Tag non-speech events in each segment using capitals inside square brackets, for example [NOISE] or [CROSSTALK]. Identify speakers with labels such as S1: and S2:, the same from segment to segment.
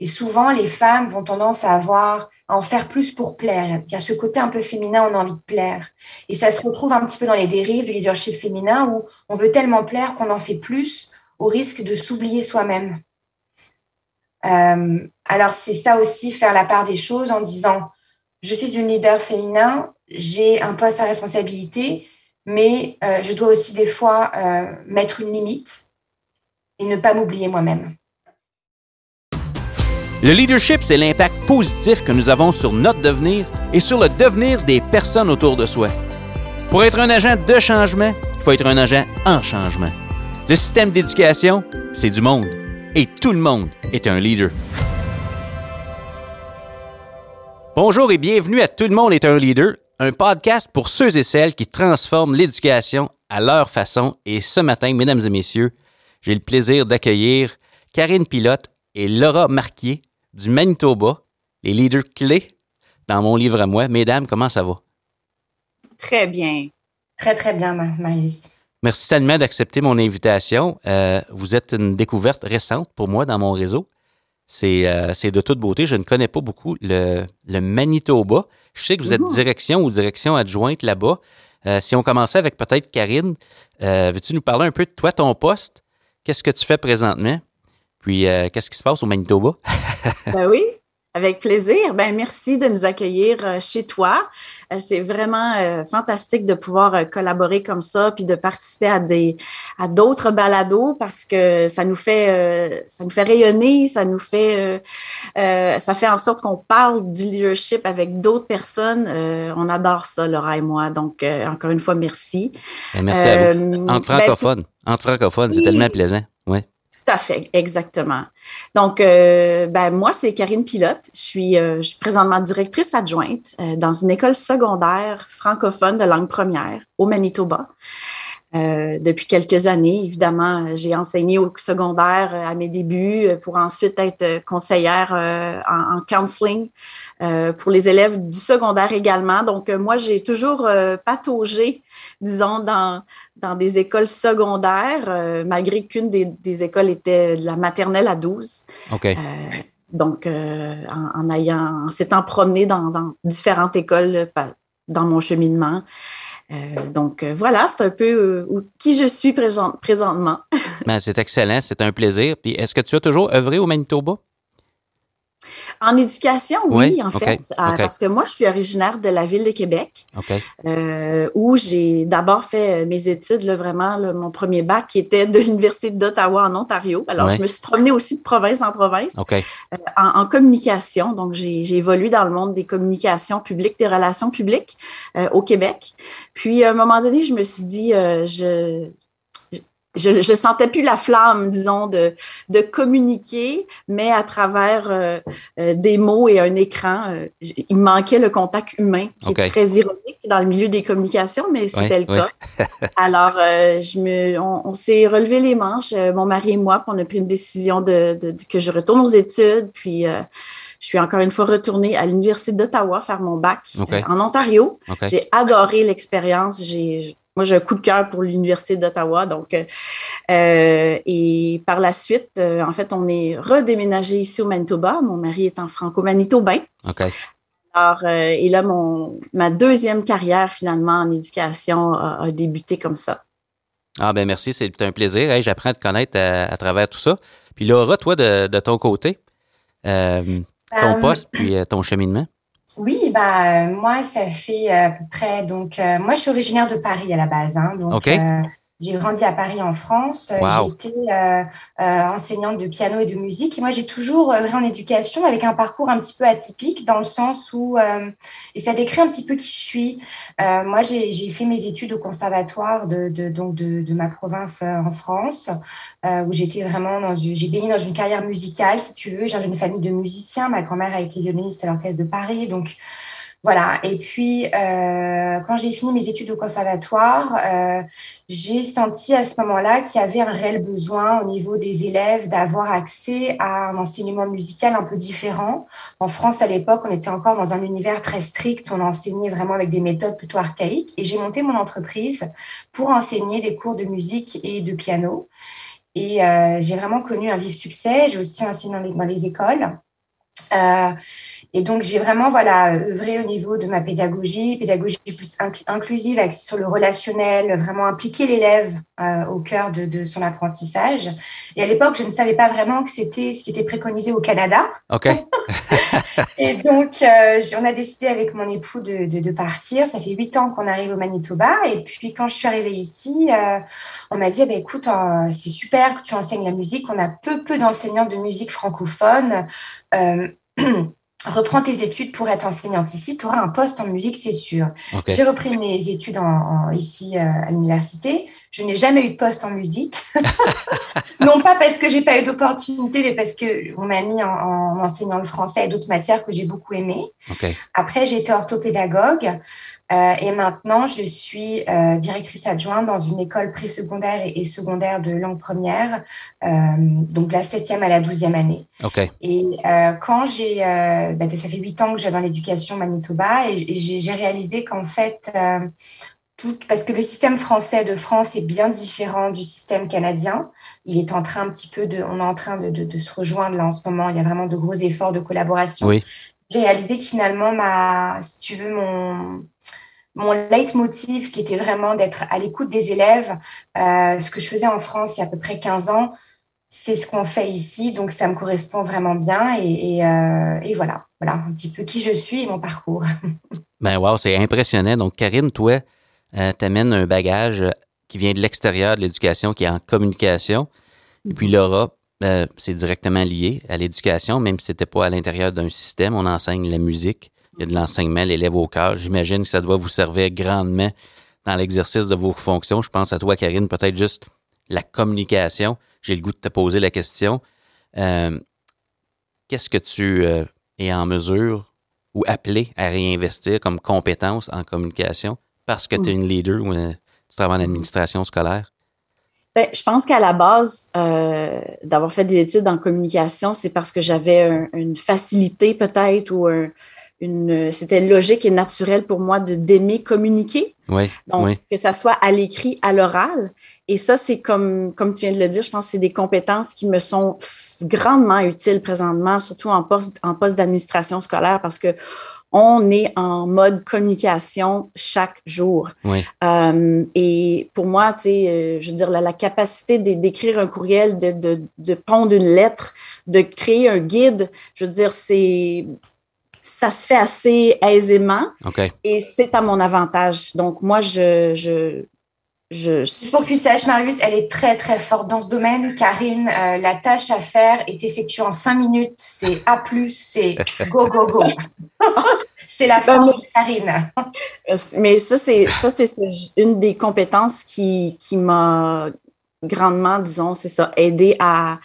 S1: Et souvent, les femmes vont tendance à avoir à en faire plus pour plaire. Il y a ce côté un peu féminin, on a envie de plaire. Et ça se retrouve un petit peu dans les dérives du leadership féminin où on veut tellement plaire qu'on en fait plus au risque de s'oublier soi-même. Euh, alors, c'est ça aussi, faire la part des choses en disant, je suis une leader féminin, j'ai un poste à responsabilité, mais euh, je dois aussi des fois euh, mettre une limite et ne pas m'oublier moi-même.
S2: Le leadership, c'est l'impact positif que nous avons sur notre devenir et sur le devenir des personnes autour de soi. Pour être un agent de changement, il faut être un agent en changement. Le système d'éducation, c'est du monde. Et tout le monde est un leader. Bonjour et bienvenue à Tout le monde est un leader, un podcast pour ceux et celles qui transforment l'éducation à leur façon. Et ce matin, mesdames et messieurs, j'ai le plaisir d'accueillir Karine Pilote et Laura Marquier du Manitoba, les leaders clés dans mon livre à moi. Mesdames, comment ça va?
S3: Très bien.
S1: Très, très bien, Marius.
S2: Merci tellement d'accepter mon invitation. Euh, vous êtes une découverte récente pour moi dans mon réseau. Euh, c'est de toute beauté. Je ne connais pas beaucoup le, Manitoba. Je sais que vous êtes direction ou direction adjointe là-bas. Euh, si on commençait avec peut-être Karine, veux-tu nous parler un peu de toi, ton poste? Qu'est-ce que tu fais présentement? Puis, qu'est-ce qui se passe au Manitoba? [LAUGHS] [LAUGHS]
S3: ben oui, avec plaisir. Ben, merci de nous accueillir euh, chez toi. Euh, c'est vraiment fantastique de pouvoir collaborer comme ça puis de participer à des à d'autres balados parce que ça nous fait ça nous fait rayonner, ça nous fait ça fait en sorte qu'on parle du leadership avec d'autres personnes. on adore ça, Laura et moi. Donc encore une fois, merci.
S2: Ben, merci à vous. En ben, francophone, en francophone, c'est tellement plaisant. Ouais.
S3: Tout à fait, exactement. Donc, euh, ben, moi, c'est Karine Pilote. Je suis, euh, présentement directrice adjointe euh, dans une école secondaire francophone de langue première au Manitoba. Depuis quelques années, évidemment, j'ai enseigné au secondaire à mes débuts pour ensuite être conseillère en, en, counseling pour les élèves du secondaire également. Donc, moi, j'ai toujours pataugé, disons, dans, dans des écoles secondaires, euh, malgré qu'une des, écoles était de la maternelle à 12.
S2: OK. Euh,
S3: donc, euh, en, ayant, en s'étant promené dans, différentes écoles dans mon cheminement. Donc, voilà, c'est un peu qui je suis présentement.
S2: Ben, c'est excellent, c'est un plaisir. Puis, est-ce que tu as toujours œuvré au Manitoba?
S3: En éducation, oui, en fait, euh, parce que moi, je suis originaire de la ville de Québec, euh, où j'ai d'abord fait euh, mes études, là, vraiment, mon premier bac qui était de [LAUGHS] l'Université d'Ottawa en Ontario. Alors, je me suis promenée aussi de province en province en, communication. Donc, j'ai évolué dans le monde des communications publiques, des relations publiques au Québec. Puis, à un moment donné, je me suis dit, je, je, ne sentais plus la flamme, disons, de, de communiquer, mais à travers euh, euh, des mots et un écran. Euh, il manquait le contact humain, qui est très ironique dans le milieu des communications, mais c'était le cas. [LAUGHS] Alors, je me, on, s'est relevé les manches, mon mari et moi, puis on a pris une décision de, de, que je retourne aux études, puis je suis encore une fois retournée à l'Université d'Ottawa faire mon bac en Ontario. J'ai adoré l'expérience. J'ai moi, j'ai un coup de cœur pour l'Université d'Ottawa. Donc, euh, euh, et par la suite, euh, en fait, on est redéménagé ici au Manitoba. Mon mari est en franco-manitobain.
S2: OK.
S3: Alors, et là, mon, ma deuxième carrière, finalement, en éducation a, débuté comme ça.
S2: Ah, ben merci, c'est un plaisir. J'apprends à te connaître à, travers tout ça. Puis Laura, toi, de, de ton côté, ton poste puis ton cheminement?
S1: Oui, bah, moi, ça fait à peu près. Donc, euh, moi, je suis originaire de Paris à la base. Hein, donc, euh, j'ai grandi à Paris en France. J'ai été euh, enseignante de piano et de musique. Et moi, j'ai toujours œuvré en éducation avec un parcours un petit peu atypique dans le sens où, et ça décrit un petit peu qui je suis. moi, j'ai fait mes études au conservatoire de, de donc de, de, ma province en France, où j'étais vraiment dans une, j'ai baigné dans une carrière musicale, si tu veux. J'ai une famille de musiciens. Ma grand-mère a été violoniste à l'orchestre de Paris, donc voilà. Et puis, euh, quand j'ai fini mes études au conservatoire, euh, j'ai senti à ce moment-là qu'il y avait un réel besoin au niveau des élèves d'avoir accès à un enseignement musical un peu différent. En France, à l'époque, on était encore dans un univers très strict. On enseignait vraiment avec des méthodes plutôt archaïques. Et j'ai monté mon entreprise pour enseigner des cours de musique et de piano. Et euh, j'ai vraiment connu un vif succès. J'ai aussi enseigné dans les, écoles. Et donc, j'ai vraiment voilà, œuvré au niveau de ma pédagogie, pédagogie plus inclusive, sur le relationnel, vraiment impliquer l'élève euh, au cœur de, de, son apprentissage. Et à l'époque, je ne savais pas vraiment que c'était ce qui était préconisé au Canada.
S2: OK. [LAUGHS]
S1: et donc, euh, on a décidé avec mon époux de, de, de partir. Ça fait huit ans qu'on arrive au Manitoba. Et puis, quand je suis arrivée ici, euh, on m'a dit, eh écoute, c'est super que tu enseignes la musique. On a peu, peu d'enseignants de musique francophones. [CLEARS THROAT] reprends tes études pour être enseignante ici, tu auras un poste en musique, c'est sûr. J'ai repris mes études en, ici euh, à l'université. Je n'ai jamais eu de poste en musique. [LAUGHS] non pas parce que j'ai pas eu d'opportunité, mais parce que on m'a mis en, enseignant le français et d'autres matières que j'ai beaucoup aimées. Après, j'ai été orthopédagogue. Euh, et maintenant, je suis euh, directrice adjointe dans une école présecondaire et, et secondaire de langue première, euh, donc la septième à la douzième année. Et quand j'ai, ben, ça fait huit ans que j'ai dans l'éducation Manitoba, et j'ai réalisé qu'en fait, tout, parce que le système français de France est bien différent du système canadien. Il est en train un petit peu de, on est en train de, de, de se rejoindre là en ce moment. Il y a vraiment de gros efforts de collaboration.
S2: Oui
S1: j'ai réalisé que finalement, ma, si tu veux, mon, mon leitmotiv qui était vraiment d'être à l'écoute des élèves, euh, ce que je faisais en France il y a à peu près 15 ans, c'est ce qu'on fait ici, donc ça me correspond vraiment bien et, euh, et, voilà, voilà un petit peu qui je suis et mon parcours. [LAUGHS]
S2: ben wow, c'est impressionnant. Donc Karine, toi, euh, tu amènes un bagage qui vient de l'extérieur de l'éducation, qui est en communication. Et puis Laura, euh, c'est directement lié à l'éducation, même si c'était pas à l'intérieur d'un système. On enseigne la musique, il y a de l'enseignement, l'élève au cœur. J'imagine que ça doit vous servir grandement dans l'exercice de vos fonctions. Je pense à toi, Karine, peut-être juste la communication. J'ai le goût de te poser la question. Euh, qu'est-ce que tu euh, es en mesure ou appelé à réinvestir comme compétence en communication parce que tu es une leader ou tu travailles en administration scolaire?
S3: Ben, je pense qu'à la base, euh, d'avoir fait des études en communication, c'est parce que j'avais une facilité peut-être ou une, c'était logique et naturel pour moi de d'aimer communiquer.
S2: Oui,
S3: Donc, que ça soit à l'écrit, à l'oral. Et ça, c'est comme, comme tu viens de le dire, je pense que c'est des compétences qui me sont grandement utiles présentement, surtout en poste, en poste d'administration scolaire, parce que on est en mode communication chaque jour. Euh, et pour moi, tu sais, euh, je veux dire, la, capacité d'écrire un courriel, de, de, de, pondre une lettre, de créer un guide, je veux dire, c'est ça se fait assez aisément. Et c'est à mon avantage. Donc, moi, je, je, je...
S1: Pour que tu saches, Marius, elle est très, très forte dans ce domaine. Karine, euh, la tâche à faire est effectuée en cinq minutes. C'est A+, c'est go, go, go. [LAUGHS] c'est la ben, force de Karine.
S3: Mais ça, c'est ça, c'est une des compétences qui, qui m'a grandement, disons, c'est ça, aidé à,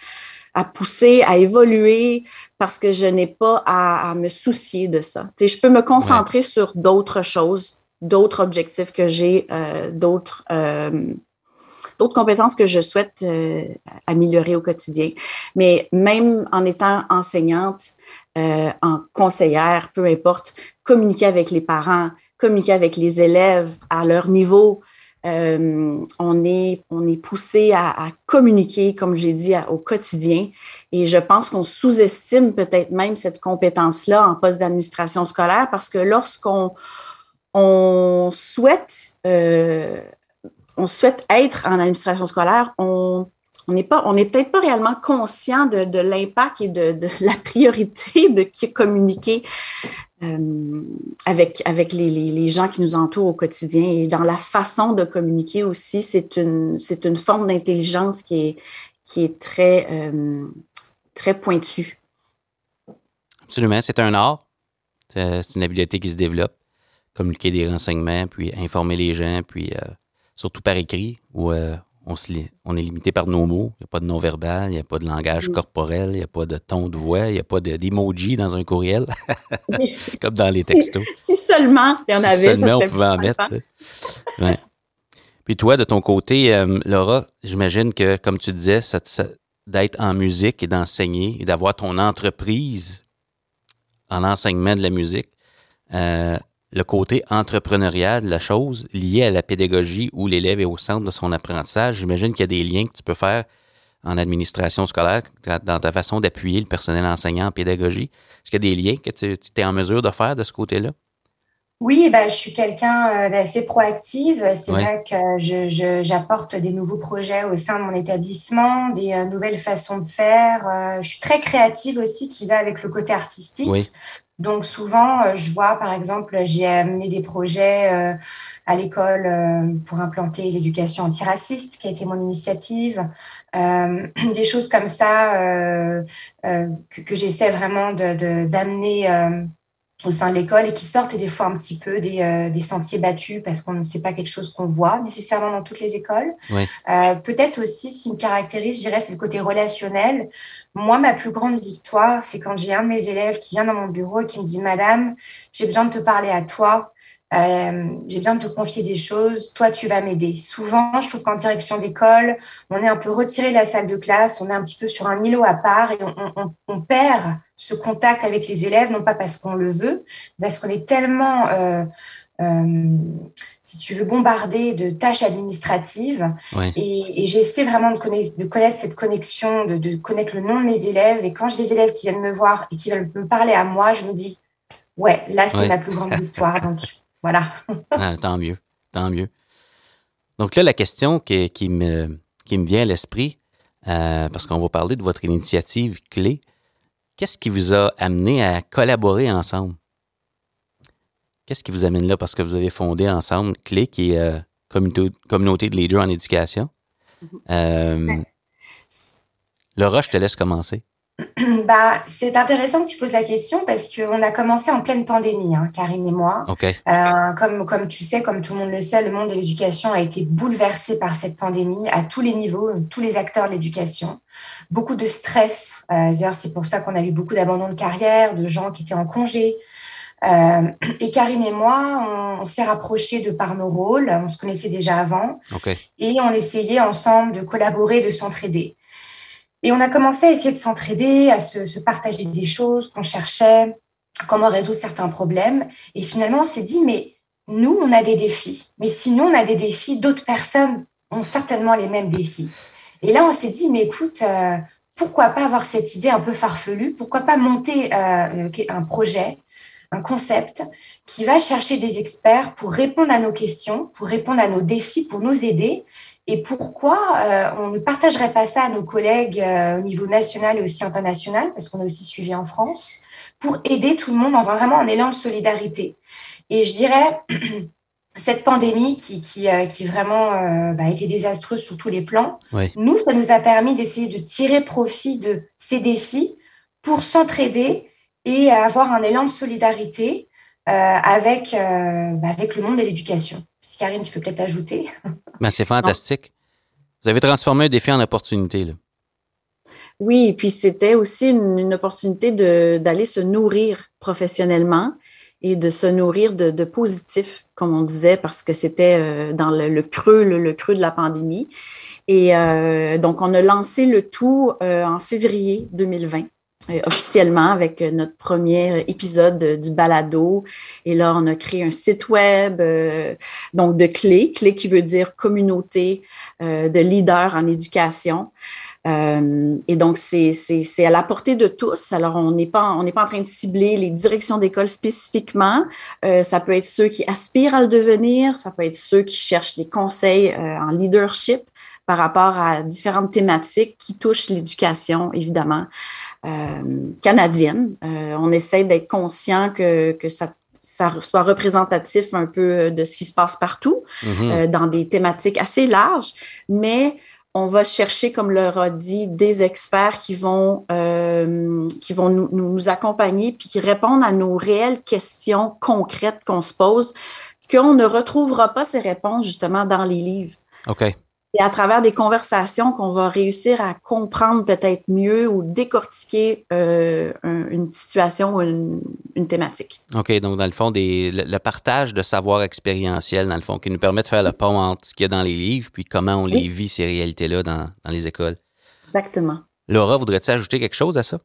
S3: à pousser, à évoluer, parce que je n'ai pas à, me soucier de ça. je peux me concentrer sur d'autres choses, d'autres objectifs que j'ai, euh, d'autres euh, d'autres compétences que je souhaite euh, améliorer au quotidien. Mais même en étant enseignante, en conseillère, peu importe, communiquer avec les parents, communiquer avec les élèves à leur niveau, on, est, on est poussé à, communiquer, comme j'ai dit, au quotidien. Et je pense qu'on sous-estime peut-être même cette compétence-là en poste d'administration scolaire parce que lorsqu'on euh, souhaite être en administration scolaire, on n'est pas, on n'est peut-être pas réellement conscient de, l'impact et de, la priorité de communiquer euh, avec, avec les, gens qui nous entourent au quotidien. Et dans la façon de communiquer aussi, c'est une, une forme d'intelligence qui est, qui est très, euh, très pointue.
S2: Absolument, c'est un art. C'est une habileté qui se développe communiquer des renseignements, puis informer les gens, puis euh, surtout par écrit, euh, on, on, est limité par nos mots. Il n'y a pas de non-verbal, il n'y a pas de langage corporel, il n'y a pas de ton de voix, il n'y a pas d'emoji dans un courriel, [LAUGHS] comme dans les textos.
S3: Si, seulement il y en avait. Si
S2: seulement on pouvait en mettre. Puis toi, de ton côté, euh, Laura, j'imagine que, comme tu disais, d'être en musique et d'enseigner et d'avoir ton entreprise en enseignement de la musique, le côté entrepreneurial de la chose lié à la pédagogie où l'élève est au centre de son apprentissage. J'imagine qu'il y a des liens que tu peux faire en administration scolaire, dans ta façon d'appuyer le personnel enseignant en pédagogie? Est-ce qu'il y a des liens que tu es en mesure de faire de ce côté-là?
S1: Oui, ben, je suis quelqu'un euh, d'assez proactive. C'est vrai que j'apporte des nouveaux projets au sein de mon établissement, des euh, nouvelles façons de faire. Euh, je suis très créative aussi, qui va avec le côté artistique. Donc souvent, je vois, par exemple, j'ai amené des projets à l'école pour implanter l'éducation antiraciste, qui a été mon initiative. [CLEARS THROAT] des choses comme ça que, j'essaie vraiment d'amener au sein de l'école et qui sortent des fois un petit peu des, euh, des sentiers battus parce qu'on ne sait pas quelque chose qu'on voit nécessairement dans toutes les écoles. Euh, Peut-être aussi, ce qui me caractérise, je dirais, c'est le côté relationnel. Moi, ma plus grande victoire, c'est quand j'ai un de mes élèves qui vient dans mon bureau et qui me dit, Madame, j'ai besoin de te parler à toi. Euh, j'ai besoin de te confier des choses, toi tu vas m'aider. Souvent, je trouve qu'en direction d'école, on est un peu retiré de la salle de classe, on est un petit peu sur un îlot à part et on, on, on perd ce contact avec les élèves, non pas parce qu'on le veut, parce qu'on est tellement, euh, euh, si tu veux, bombardé de tâches administratives. Et, et j'essaie vraiment de connaître, de connaître cette connexion, de, de connaître le nom de mes élèves. Et quand j'ai des élèves qui viennent me voir et qui veulent me parler à moi, je me dis, ouais, là c'est ma plus grande victoire. Donc voilà. [LAUGHS]
S2: Ah, tant mieux, tant mieux. Donc là, la question qui, qui, me, qui me vient à l'esprit, euh, parce qu'on va parler de votre initiative clé, qu'est-ce qui vous a amené à collaborer ensemble? Qu'est-ce qui vous amène là? Parce que vous avez fondé ensemble Clé, qui est euh, communauté, de leaders en éducation. Mm-hmm. Euh, Laura, je te laisse commencer. [CLEARS THROAT]
S1: Bah, c'est intéressant que tu poses la question parce qu'on a commencé en pleine pandémie, hein, Karine et moi. Euh, comme, comme tu sais, comme tout le monde le sait, le monde de l'éducation a été bouleversé par cette pandémie à tous les niveaux, tous les acteurs de l'éducation. Beaucoup de stress. Euh, c'est pour ça qu'on a eu beaucoup d'abandon de carrière, de gens qui étaient en congé. Euh, [CLEARS THROAT] et Karine et moi, on, s'est rapprochés de par nos rôles. On se connaissait déjà avant. Et on essayait ensemble de collaborer, de s'entraider. Et on a commencé à essayer de s'entraider, à se, partager des choses qu'on cherchait, comment résoudre certains problèmes. Et finalement, on s'est dit, mais nous, on a des défis. Mais si nous, on a des défis, d'autres personnes ont certainement les mêmes défis. Et là, on s'est dit, mais écoute, euh, pourquoi pas avoir cette idée un peu farfelue? Pourquoi pas monter euh, un projet, un concept qui va chercher des experts pour répondre à nos questions, pour répondre à nos défis, pour nous aider et pourquoi euh, on ne partagerait pas ça à nos collègues euh, au niveau national et aussi international, parce qu'on a aussi suivi en France, pour aider tout le monde dans un, vraiment un élan de solidarité. Et je dirais, [CLEARS THROAT] cette pandémie qui, qui, euh, qui vraiment bah, a été désastreuse sur tous les plans, nous, ça nous a permis d'essayer de tirer profit de ces défis pour s'entraider et avoir un élan de solidarité avec, bah, avec le monde de l'éducation. Karine, tu peux peut-être ajouter? [LAUGHS]
S2: Ben, c'est fantastique. Vous avez transformé un défi en opportunité. Là.
S3: Oui, et puis c'était aussi une, opportunité d'aller se nourrir professionnellement et de se nourrir de, de positif, comme on disait, parce que c'était euh, dans le, creux, le, creux de la pandémie. Et euh, donc, on a lancé le tout euh, en février 2020. Euh, officiellement avec euh, notre premier épisode du balado. Et là, on a créé un site web, euh, donc de clé, clé qui veut dire communauté de leaders en éducation. et donc, c'est à la portée de tous. Alors, on n'est pas, on pas en train de cibler les directions d'école spécifiquement. ça peut être ceux qui aspirent à le devenir, ça peut être ceux qui cherchent des conseils en leadership par rapport à différentes thématiques qui touchent l'éducation, évidemment. Euh, canadienne. Euh, on essaie d'être conscient que, que ça ça soit représentatif un peu de ce qui se passe partout, mm-hmm. euh, dans des thématiques assez larges, mais on va chercher, comme leur a dit, des experts qui vont, qui vont nous, nous, accompagner puis qui répondent à nos réelles questions concrètes qu'on se pose, qu'on ne retrouvera pas ces réponses justement dans les livres.
S2: OK
S3: et à travers des conversations qu'on va réussir à comprendre peut-être mieux ou décortiquer euh, une situation ou une, thématique.
S2: OK, donc dans le fond, des, le, partage de savoir expérientiel, dans le fond, qui nous permet de faire le pont entre ce qu'il y a dans les livres puis comment on les vit, ces réalités-là, dans, dans les écoles.
S3: Exactement.
S2: Laura, voudrais-tu ajouter quelque chose à ça?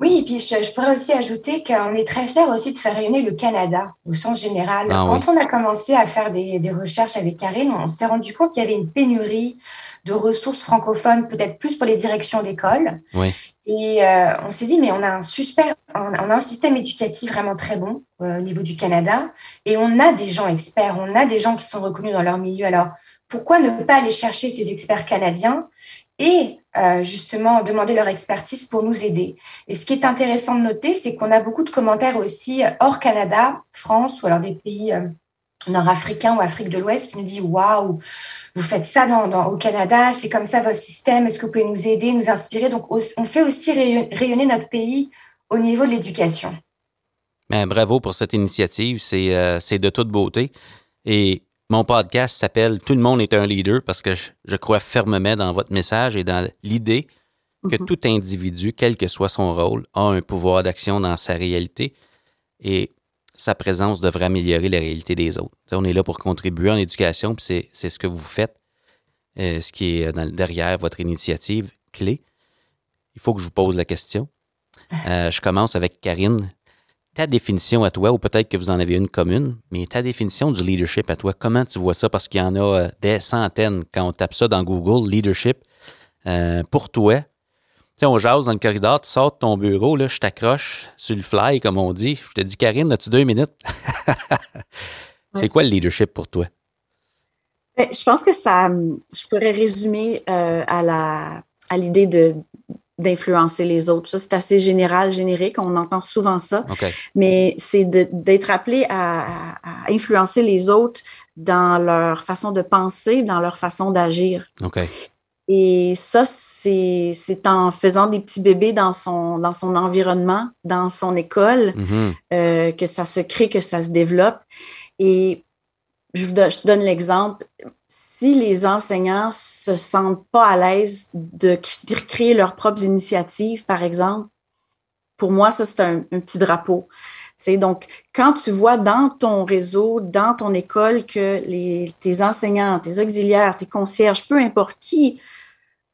S1: Oui, et puis je, pourrais aussi ajouter qu'on est très fiers aussi de faire rayonner le Canada au sens général. Ah Quand on a commencé à faire des, des recherches avec Karine, on s'est rendu compte qu'il y avait une pénurie de ressources francophones, peut-être plus pour les directions d'école.
S2: Oui.
S1: Et euh, on s'est dit, mais on a un super, on a un système éducatif vraiment très bon euh, au niveau du Canada, et on a des gens experts, on a des gens qui sont reconnus dans leur milieu. Alors, pourquoi ne pas aller chercher ces experts canadiens et euh, justement demander leur expertise pour nous aider. Et ce qui est intéressant de noter, c'est qu'on a beaucoup de commentaires aussi hors Canada, France ou alors des pays nord-africains ou Afrique de l'Ouest qui nous disent waouh, vous faites ça au Canada, c'est comme ça votre système, est-ce que vous pouvez nous aider, nous inspirer? Donc, on fait aussi rayonner notre pays au niveau de l'éducation.
S2: Ben, bravo pour cette initiative, euh, c'est de toute beauté. Et mon podcast s'appelle Tout le monde est un leader parce que je, crois fermement dans votre message et dans l'idée que mm-hmm. tout individu, quel que soit son rôle, a un pouvoir d'action dans sa réalité. Et sa présence devrait améliorer la réalité des autres. on est là pour contribuer en éducation, puis c'est ce que vous faites, euh, ce qui est derrière votre initiative clé. Il faut que je vous pose la question. Euh, je commence avec Karine. Ta définition à toi, ou peut-être que vous en avez une commune, mais ta définition du leadership à toi, comment tu vois ça? Parce qu'il y en a euh, des centaines quand on tape ça dans Google, leadership. pour toi, sais, on jase dans le corridor, tu sors de ton bureau, là, je t'accroche sur le fly, comme on dit. Je te dis, Karine, as-tu deux minutes? [LAUGHS] C'est quoi le leadership pour toi?
S3: Ben, je pense que ça, je pourrais résumer euh, à la à l'idée de d'influencer les autres. Ça, c'est assez général, générique, on entend souvent ça. Mais c'est d'être appelé à, à, influencer les autres dans leur façon de penser, dans leur façon d'agir.
S2: Okay.
S3: Et ça, c'est en faisant des petits bébés dans son, dans son environnement, dans son école, mm-hmm. euh, que ça se crée, que ça se développe. Et je vous donne, je donne l'exemple. Si les enseignants se sentent pas à l'aise de créer leurs propres initiatives, par exemple, pour moi, ça, c'est un, petit drapeau. C'est donc, quand tu vois dans ton réseau, dans ton école, que les, tes enseignants, tes auxiliaires, tes concierges, peu importe qui,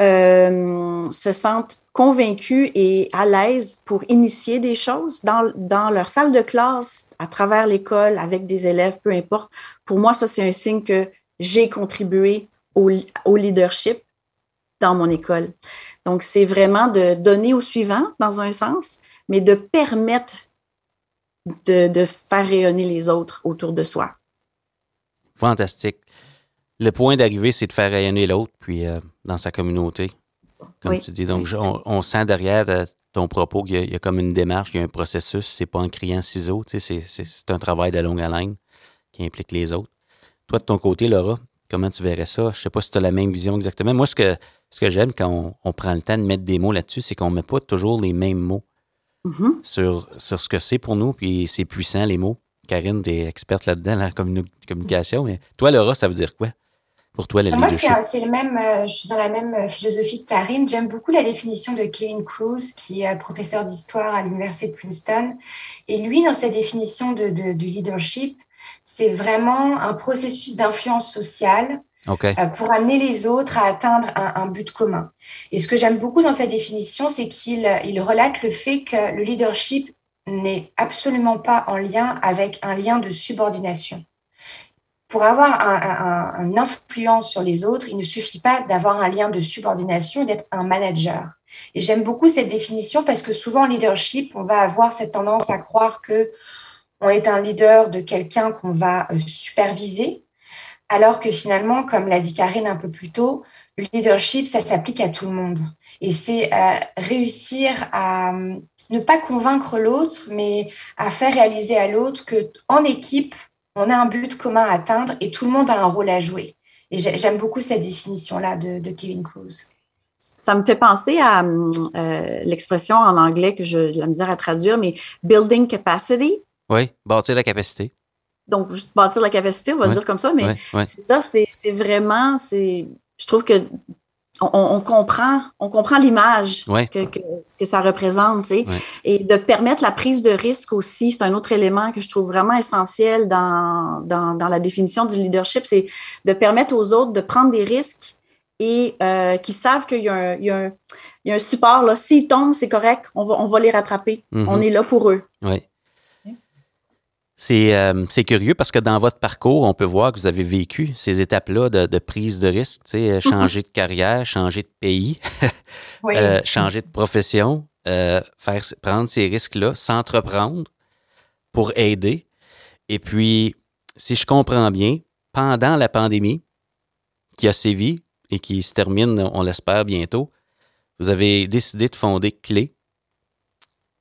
S3: euh, se sentent convaincus et à l'aise pour initier des choses dans, dans leur salle de classe, à travers l'école, avec des élèves, peu importe. Pour moi, ça, c'est un signe que j'ai contribué au, au, leadership dans mon école. Donc, c'est vraiment de donner au suivant, dans un sens, mais de permettre de, de faire rayonner les autres autour de soi.
S2: Fantastique le point d'arrivée, c'est de faire rayonner l'autre, puis euh, dans sa communauté, comme tu dis. Donc, on, sent derrière euh, ton propos qu'il y, a comme une démarche, il y a un processus. C'est pas en criant ciseaux, tu sais, c'est un travail de longue haleine qui implique les autres. Toi, de ton côté, Laura, comment tu verrais ça? Je sais pas si tu as la même vision exactement. Moi, ce que, ce que j'aime quand on, prend le temps de mettre des mots là-dessus, c'est qu'on ne met pas toujours les mêmes mots mm-hmm. sur, sur ce que c'est pour nous, puis c'est puissant, les mots. Karine, tu es experte là-dedans, la communication. Mais toi, Laura, ça veut dire quoi? pour toi, la
S1: Moi, c'est le même, euh, je suis dans la même euh, philosophie que Karine. J'aime beaucoup la définition de Kevin Cruz, qui est professeur d'histoire à l'Université de Princeton. Et lui, dans sa définition de, du leadership, c'est vraiment un processus d'influence sociale
S2: euh,
S1: pour amener les autres à atteindre un, but commun. Et ce que j'aime beaucoup dans sa définition, c'est qu'il il relate le fait que le leadership n'est absolument pas en lien avec un lien de subordination pour avoir un, une influence sur les autres, il ne suffit pas d'avoir un lien de subordination, d'être un manager. Et j'aime beaucoup cette définition parce que souvent en leadership, on va avoir cette tendance à croire que on est un leader de quelqu'un qu'on va euh, superviser, alors que finalement, comme l'a dit Karine un peu plus tôt, le leadership, ça s'applique à tout le monde. Et c'est euh, réussir à euh, ne pas convaincre l'autre, mais à faire réaliser à l'autre que en équipe, on a un but commun à atteindre et tout le monde a un rôle à jouer. Et j'aime beaucoup cette définition-là de, Kevin Cruz.
S3: Ça me fait penser à euh, l'expression en anglais que j'ai la misère à traduire, mais building capacity.
S2: Oui, bâtir la capacité.
S3: Donc, juste bâtir la capacité, on va dire comme ça, mais c'est ça, c'est vraiment, je trouve que on, comprend, on comprend l'image que, ce que ça représente, tu sais, et de permettre la prise de risque aussi, c'est un autre élément que je trouve vraiment essentiel dans, dans, la définition du leadership, c'est de permettre aux autres de prendre des risques et euh, qui savent qu'il y a, un, il y a un support. Là. S'ils tombent, c'est correct. On va, on va les rattraper. On mhm. est là pour eux.
S2: Oui. Euh, c'est curieux parce que dans votre parcours, on peut voir que vous avez vécu ces étapes-là de, prise de risque, euh, mhm. changer de carrière, changer de pays, [LAUGHS] euh, changer de profession, faire prendre ces risques-là, s'entreprendre pour aider. Et puis, si je comprends bien, pendant la pandémie qui a sévi et qui se termine, on l'espère bientôt, vous avez décidé de fonder Clé,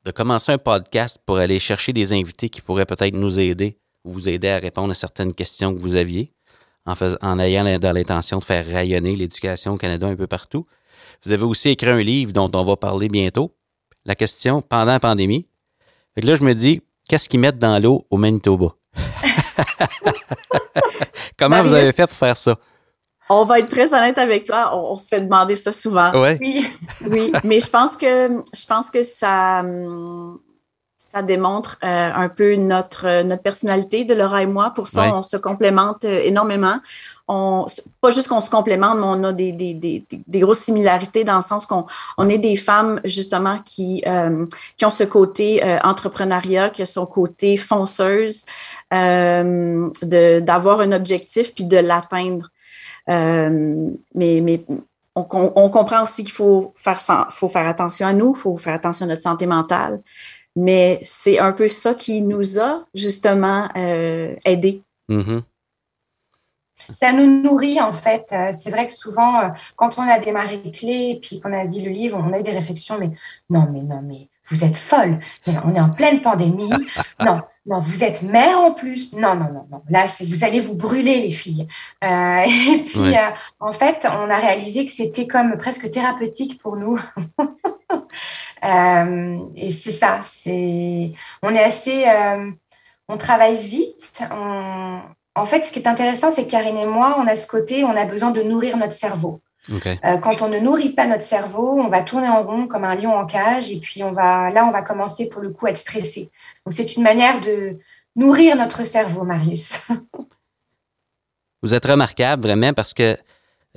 S2: de commencer un podcast pour aller chercher des invités qui pourraient peut-être nous aider, vous aider à répondre à certaines questions que vous aviez, en, en ayant dans l'intention de faire rayonner l'éducation au Canada un peu partout. Vous avez aussi écrit un livre dont on va parler bientôt, la question pendant la pandémie. Et là, je me dis, qu'est-ce qu'ils mettent dans l'eau au Manitoba? [LAUGHS] Comment vous avez fait pour faire ça?
S3: On va être très honnête avec toi, on, se fait demander ça souvent.
S2: Oui. [LAUGHS]
S3: Oui, mais je pense que je pense que ça ça démontre euh, un peu notre notre personnalité de Laura et moi. Pour ça, on se complémente euh, énormément. On, pas juste qu'on se complémente, mais on a des, des, des, des grosses similarités dans le sens qu'on on est des femmes justement qui, euh, qui ont ce côté entrepreneuriat, qui ont son côté fonceuse, d'avoir un objectif puis de l'atteindre. Euh, mais, mais on, comprend aussi qu'il faut faire, faut faire attention à nous, il faut faire attention à notre santé mentale. Mais c'est un peu ça qui nous a justement euh, aidés.
S2: Mm-hmm.
S1: Ça nous nourrit en fait. Euh, c'est vrai que souvent, quand on a démarré Clé, puis qu'on a dit le livre, on a eu des réflexions, mais non, mais non, mais vous êtes folle. Mais on est en pleine pandémie. [LAUGHS] Non, non, vous êtes mère en plus. Non, non, non, non. Là, vous allez vous brûler, les filles. Euh, [LAUGHS] et puis, euh, en fait, on a réalisé que c'était comme presque thérapeutique pour nous. [LAUGHS] euh, et c'est ça. C'est, on est assez, euh, on travaille vite. On... En fait, ce qui est intéressant, c'est que Karine et moi, on a ce côté, on a besoin de nourrir notre cerveau. Euh, quand on ne nourrit pas notre cerveau, on va tourner en rond comme un lion en cage et puis on va, là, on va commencer pour le coup à être stressé. Donc c'est une manière de nourrir notre cerveau, Marius. [LAUGHS]
S2: Vous êtes remarquable vraiment parce que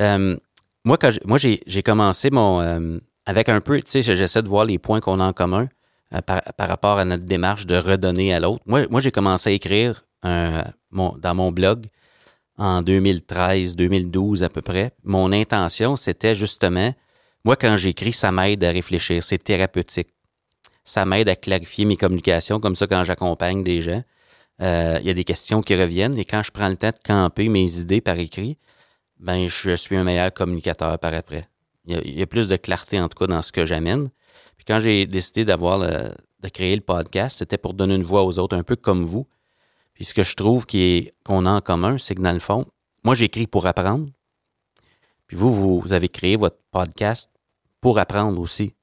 S2: euh, moi, quand moi j'ai commencé mon euh, avec un peu, tu sais, j'essaie de voir les points qu'on a en commun par, rapport à notre démarche de redonner à l'autre. Moi, moi j'ai commencé à écrire dans mon blog en 2013, 2012 à peu près. Mon intention, c'était justement, moi, quand j'écris, ça m'aide à réfléchir. C'est thérapeutique. Ça m'aide à clarifier mes communications. Comme ça, quand j'accompagne des gens, euh, il y a des questions qui reviennent. Et quand je prends le temps de camper mes idées par écrit, ben, je suis un meilleur communicateur par après. Il y a, plus de clarté, en tout cas, dans ce que j'amène. Puis quand j'ai décidé d'avoir de créer le podcast, c'était pour donner une voix aux autres, un peu comme vous. Puis ce que je trouve qu'on a en commun, c'est que dans le fond, moi, j'écris pour apprendre. Puis vous, vous, avez créé votre podcast pour apprendre aussi.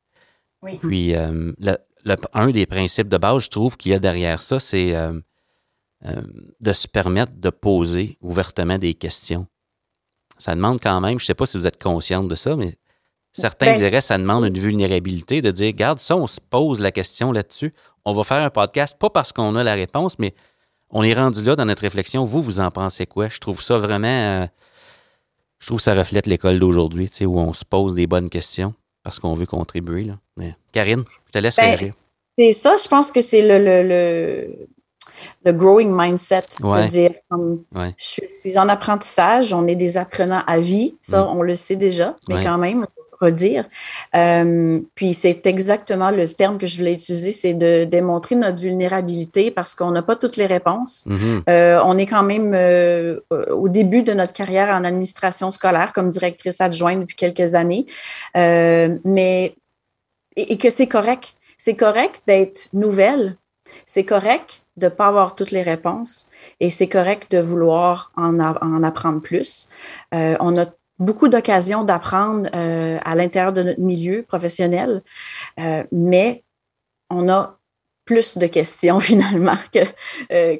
S1: Oui.
S2: Puis euh, un des principes de base, je trouve qu'il y a derrière ça, c'est euh, euh, de se permettre de poser ouvertement des questions. Ça demande quand même, je ne sais pas si vous êtes consciente de ça, mais certains ben, diraient que ça demande une vulnérabilité de dire, regarde, ça, on se pose la question là-dessus. On va faire un podcast, pas parce qu'on a la réponse, mais on est rendu là dans notre réflexion. Vous, vous en pensez quoi? Je trouve ça vraiment. Euh, je trouve que ça reflète l'école d'aujourd'hui, où on se pose des bonnes questions parce qu'on veut contribuer. Là. Mais, Karine, je te laisse ben, réagir.
S3: C'est ça, je pense que c'est le, le, le, growing mindset de dire je suis en apprentissage, on est des apprenants à vie, ça, mm. on le sait déjà, mais quand même, redire. Euh, puis c'est exactement le terme que je voulais utiliser, c'est de démontrer notre vulnérabilité parce qu'on n'a pas toutes les réponses.
S2: Mm-hmm.
S3: Euh, on est quand même euh, au début de notre carrière en administration scolaire comme directrice adjointe depuis quelques années, mais et, que c'est correct. C'est correct d'être nouvelle. C'est correct de ne pas avoir toutes les réponses et c'est correct de vouloir en, en apprendre plus. on a beaucoup d'occasions d'apprendre euh, à l'intérieur de notre milieu professionnel, euh, mais on a plus de questions [LAUGHS] finalement que, euh,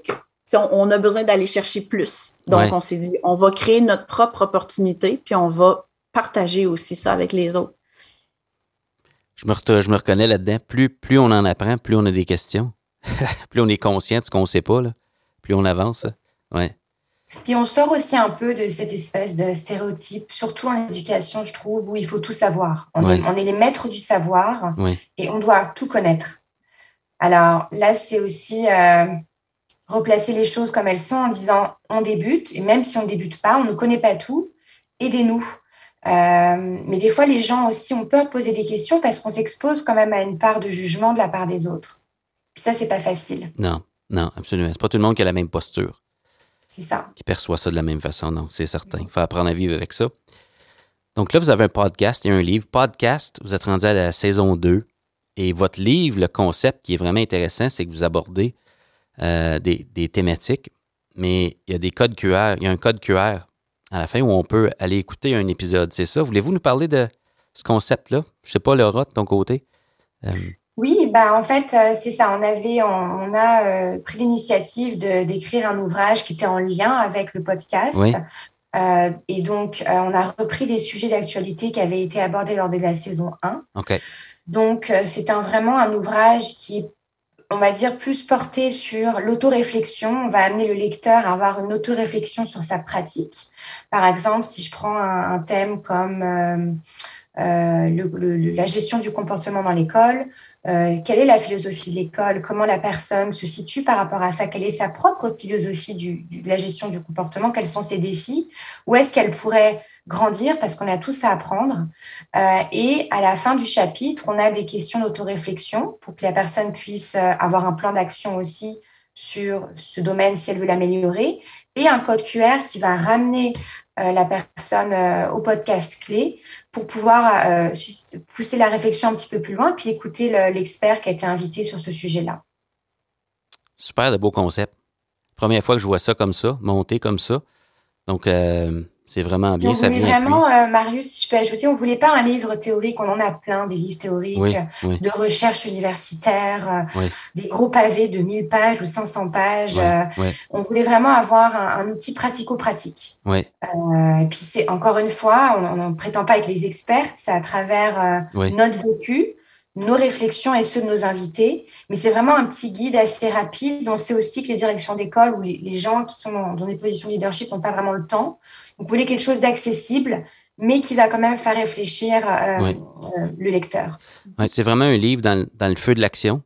S3: on, a besoin d'aller chercher plus. Donc, on s'est dit, on va créer notre propre opportunité, puis on va partager aussi ça avec les autres.
S2: Je me, je me reconnais là-dedans. Plus, plus on en apprend, plus on a des questions. [LAUGHS] plus on est conscient de ce qu'on ne sait pas, là. plus on avance. Ouais.
S1: Puis on sort aussi un peu de cette espèce de stéréotype, surtout en éducation, je trouve, où il faut tout savoir. On, est, les maîtres du savoir et on doit tout connaître. Alors là, c'est aussi euh, replacer les choses comme elles sont en disant on débute, et même si on ne débute pas, on ne connaît pas tout, aidez-nous. Euh, mais des fois, les gens aussi ont peur de poser des questions parce qu'on s'expose quand même à une part de jugement de la part des autres. Puis ça, c'est pas facile.
S2: Non, non, absolument. C'est pas tout le monde qui a la même posture.
S1: C'est ça.
S2: Qui perçoit ça de la même façon, non, c'est certain. Il faut apprendre à vivre avec ça. Donc là, vous avez un podcast et un livre. Podcast, vous êtes rendu à la saison 2. Et votre livre, le concept qui est vraiment intéressant, c'est que vous abordez euh, des, thématiques, mais il y a des codes QR. Il y a un code QR à la fin où on peut aller écouter un épisode. C'est ça? Voulez-vous nous parler de ce concept-là? Je ne sais pas, Laura, de ton côté.
S1: Euh, oui, bah en fait, euh, c'est ça. On avait, on, a euh, pris l'initiative d'écrire un ouvrage qui était en lien avec le podcast. Euh, et donc, on a repris des sujets d'actualité qui avaient été abordés lors de la saison 1. Donc, c'est vraiment un ouvrage qui est, on va dire, plus porté sur l'autoréflexion. On va amener le lecteur à avoir une autoréflexion sur sa pratique. Par exemple, si je prends un, thème comme la gestion du comportement dans l'école, euh, quelle est la philosophie de l'école, comment la personne se situe par rapport à ça, quelle est sa propre philosophie de la gestion du comportement, quels sont ses défis, où est-ce qu'elle pourrait grandir parce qu'on a tous à apprendre. Euh, et à la fin du chapitre, on a des questions d'autoréflexion pour que la personne puisse euh, avoir un plan d'action aussi sur ce domaine si elle veut l'améliorer, et un code QR qui va ramener euh, la personne euh, au podcast clé pour pouvoir euh, pousser la réflexion un petit peu plus loin, puis écouter l'expert qui a été invité sur ce sujet-là.
S2: Super de beau concept. Première fois que je vois ça comme ça, monté comme ça. Donc, c'est vraiment bien. ça
S1: vient vraiment, euh, Marius, si je peux ajouter, on ne voulait pas un livre théorique. On en a plein, des livres théoriques, de recherche universitaire, euh, des gros pavés de 1000 pages ou 500 pages. Euh, on voulait vraiment avoir un, outil pratico-pratique. puis, c'est encore une fois, on ne prétend pas être les experts, c'est à travers notre vécu, nos réflexions et ceux de nos invités. Mais c'est vraiment un petit guide assez rapide. On sait aussi que les directions d'école ou les, gens qui sont dans, dans des positions de leadership n'ont pas vraiment le temps. Vous voulez quelque chose d'accessible, mais qui va quand même faire réfléchir euh, euh, le lecteur.
S2: c'est vraiment un livre dans, le feu de l'action,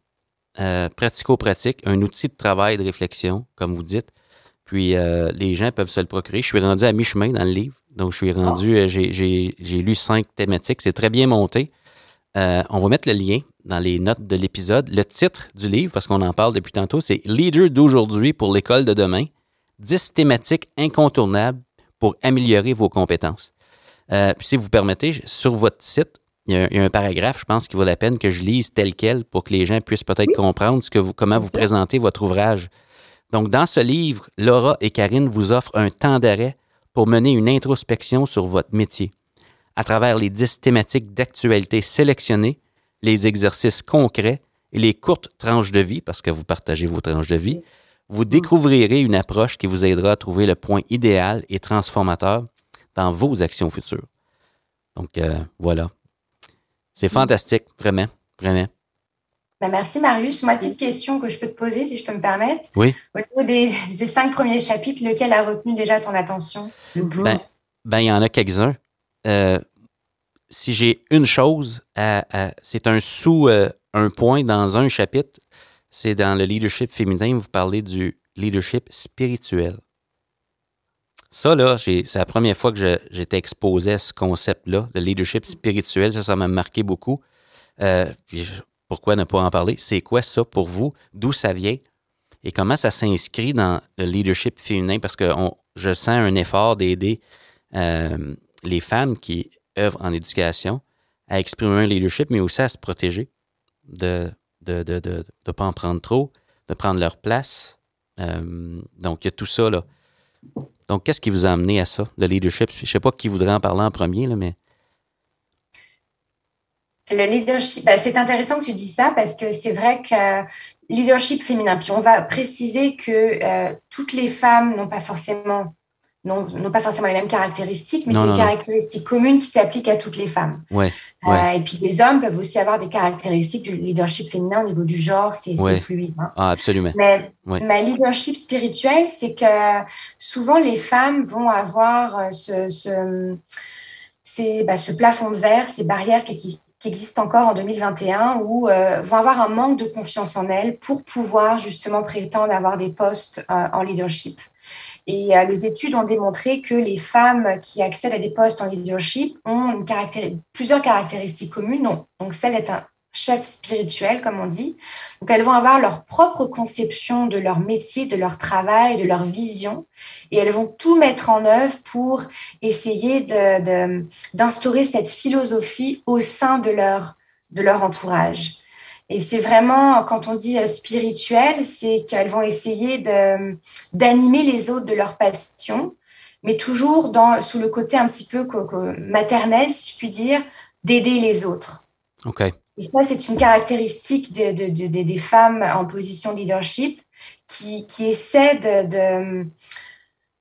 S2: euh, pratico-pratique, un outil de travail, de réflexion, comme vous dites. Puis les gens peuvent se le procurer. Je suis rendu à mi-chemin dans le livre. Donc, je suis rendu, ah. j'ai lu cinq thématiques. C'est très bien monté. on va mettre le lien dans les notes de l'épisode. Le titre du livre, parce qu'on en parle depuis tantôt, c'est Leader d'aujourd'hui pour l'école de demain. 10 thématiques incontournables pour améliorer vos compétences. Euh, si vous permettez, sur votre site, il y, a, un paragraphe, je pense, qui vaut la peine que je lise tel quel pour que les gens puissent peut-être comprendre ce que vous, comment vous présentez votre ouvrage. Donc, dans ce livre, Laura et Karine vous offrent un temps d'arrêt pour mener une introspection sur votre métier. À travers les dix thématiques d'actualité sélectionnées, les exercices concrets et les courtes tranches de vie, parce que vous partagez vos tranches de vie, vous découvrirez une approche qui vous aidera à trouver le point idéal et transformateur dans vos actions futures. Donc, euh, voilà. C'est mm. fantastique, vraiment, vraiment.
S1: Ben, merci, Marius. Moi, petite question que je peux te poser, si je peux me permettre.
S2: Oui.
S1: Au niveau des, cinq premiers chapitres, lequel a retenu déjà ton attention?
S2: Le ben, ben, il y en a quelques-uns. Euh, si j'ai une chose, c'est un sous euh, un point dans un chapitre, c'est dans le leadership féminin, vous parlez du leadership spirituel. Ça, là, c'est la première fois que j'étais exposé à ce concept-là, le leadership spirituel. Ça, ça m'a marqué beaucoup. Euh, pourquoi ne pas en parler? C'est quoi ça pour vous? D'où ça vient? Et comment ça s'inscrit dans le leadership féminin? Parce que je sens un effort d'aider euh, les femmes qui œuvrent en éducation à exprimer un leadership, mais aussi à se protéger de, de ne de, de, pas en prendre trop, de prendre leur place. Euh, donc, il y a tout ça. Là. Donc, qu'est-ce qui vous a amené à ça, le leadership? Je ne sais pas qui voudrait en parler en premier, là, mais.
S1: Le leadership, ben, c'est intéressant que tu dis ça parce que c'est vrai que leadership féminin, puis on va préciser que euh, toutes les femmes n'ont pas forcément n'ont pas forcément les mêmes caractéristiques, mais c'est des caractéristiques communes qui s'appliquent à toutes les femmes. Ouais, euh, et puis les hommes peuvent aussi avoir des caractéristiques du leadership féminin au niveau du genre, c'est fluide. Hein.
S2: Ah, absolument.
S1: Mais ma leadership spirituel, c'est que souvent les femmes vont avoir euh, ce, bah, ce plafond de verre, ces barrières qui, qui, existent encore en 2021, où euh, vont avoir un manque de confiance en elles pour pouvoir justement prétendre avoir des postes en leadership. Et euh, les études ont démontré que les femmes qui accèdent à des postes en leadership ont plusieurs caractéristiques communes. Donc, celle est un chef spirituel, comme on dit. Donc, elles vont avoir leur propre conception de leur métier, de leur travail, de leur vision. Et elles vont tout mettre en œuvre pour essayer d'instaurer cette philosophie au sein de leur entourage. Et c'est vraiment, quand on dit euh, spirituel, c'est qu'elles vont essayer d'animer les autres de leur passion, mais toujours dans, sous le côté un petit peu maternel, si je puis dire, d'aider les autres.
S2: OK.
S1: Et ça, c'est une caractéristique de, des femmes en position de leadership qui, qui essaient de,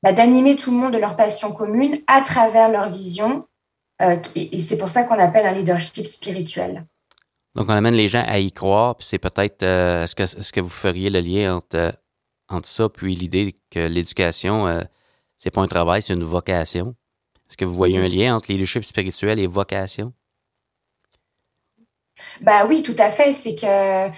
S1: bah, d'animer tout le monde de leur passion commune à travers leur vision. Euh, et c'est pour ça qu'on appelle un leadership spirituel.
S2: Donc, on amène les gens à y croire, puis c'est peut-être, euh, est-ce, que, que vous feriez le lien entre, euh, entre ça, puis l'idée que l'éducation, euh, c'est pas un travail, c'est une vocation? Est-ce que vous voyez un lien entre leadership spirituel et vocation?
S1: Bah oui, tout à fait. C'est que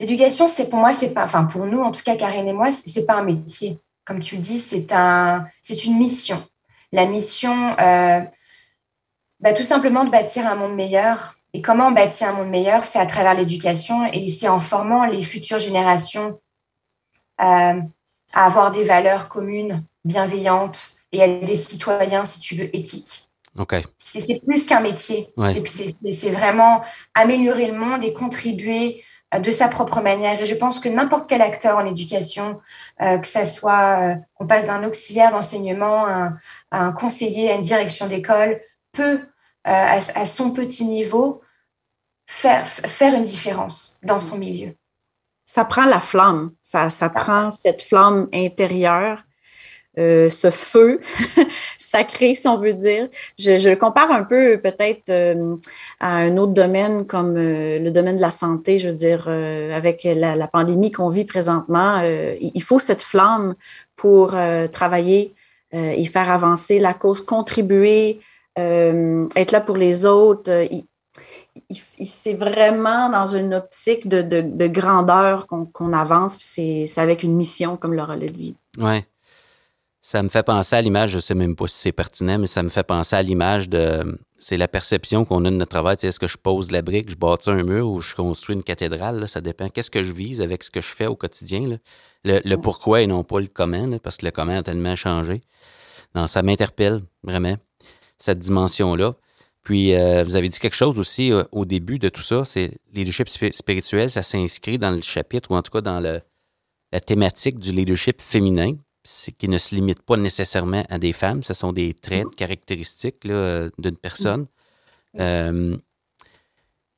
S1: l'éducation, c'est pour moi, c'est pas, enfin pour nous, en tout cas, Karine et moi, c'est pas un métier. Comme tu le dis, c'est un, c'est une mission. La mission, bah, Tout simplement de bâtir un monde meilleur. Et comment bâtir un monde meilleur? C'est à travers l'éducation et c'est en formant les futures générations euh, à avoir des valeurs communes, bienveillantes et à des citoyens, si tu veux, éthiques.
S2: Okay.
S1: C'est plus qu'un métier. C'est vraiment améliorer le monde et contribuer euh, de sa propre manière. Et je pense que n'importe quel acteur en éducation, euh, que ça soit qu'on passe d'un auxiliaire d'enseignement à, un conseiller, à une direction d'école, peut, euh, à, son petit niveau, faire, faire une différence dans son milieu.
S3: Ça prend la flamme, ça, ça prend cette flamme intérieure, euh, ce feu [LAUGHS] sacré, si on veut dire. Je, je compare un peu peut-être euh, à un autre domaine comme le domaine de la santé, je veux dire, avec la, la pandémie qu'on vit présentement. il faut cette flamme pour travailler et faire avancer la cause, contribuer euh, être là pour les autres. Euh, c'est vraiment dans une optique de, grandeur qu'on avance, puis c'est avec une mission, comme Laura l'a dit.
S2: Oui. Ça me fait penser à l'image, je ne sais même pas si c'est pertinent, mais ça me fait penser à l'image de. C'est la perception qu'on a de notre travail. Est-ce que je pose la brique, je bâtis un mur ou je construis une cathédrale? ça dépend. Qu'est-ce que je vise avec ce que je fais au quotidien? Le, pourquoi et non pas le comment, parce que le comment a tellement changé. Non, ça m'interpelle, vraiment cette dimension-là. Puis, euh, vous avez dit quelque chose aussi euh, au début de tout ça, c'est leadership spirituel, ça s'inscrit dans le chapitre, ou en tout cas dans le, la thématique du leadership féminin, qui ne se limite pas nécessairement à des femmes, ce sont des traits, caractéristiques euh, d'une personne.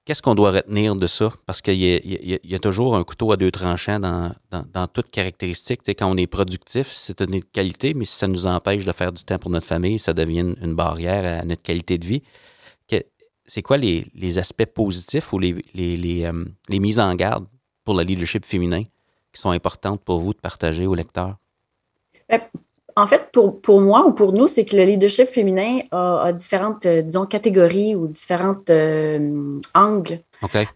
S2: Qu'est-ce qu'on doit retenir de ça? Parce qu'il y, a toujours un couteau à deux tranchants dans, dans, toute caractéristique. quand on est productif, c'est une qualité, mais si ça nous empêche de faire du temps pour notre famille, ça devient une barrière à notre qualité de vie. C'est quoi les, aspects positifs ou les, les, euh, les, mises en garde pour le leadership féminin qui sont importantes pour vous de partager aux lecteurs?
S3: En fait, pour, pour, moi ou pour nous, c'est que le leadership féminin a, différentes, euh, disons, catégories ou différentes euh, angles.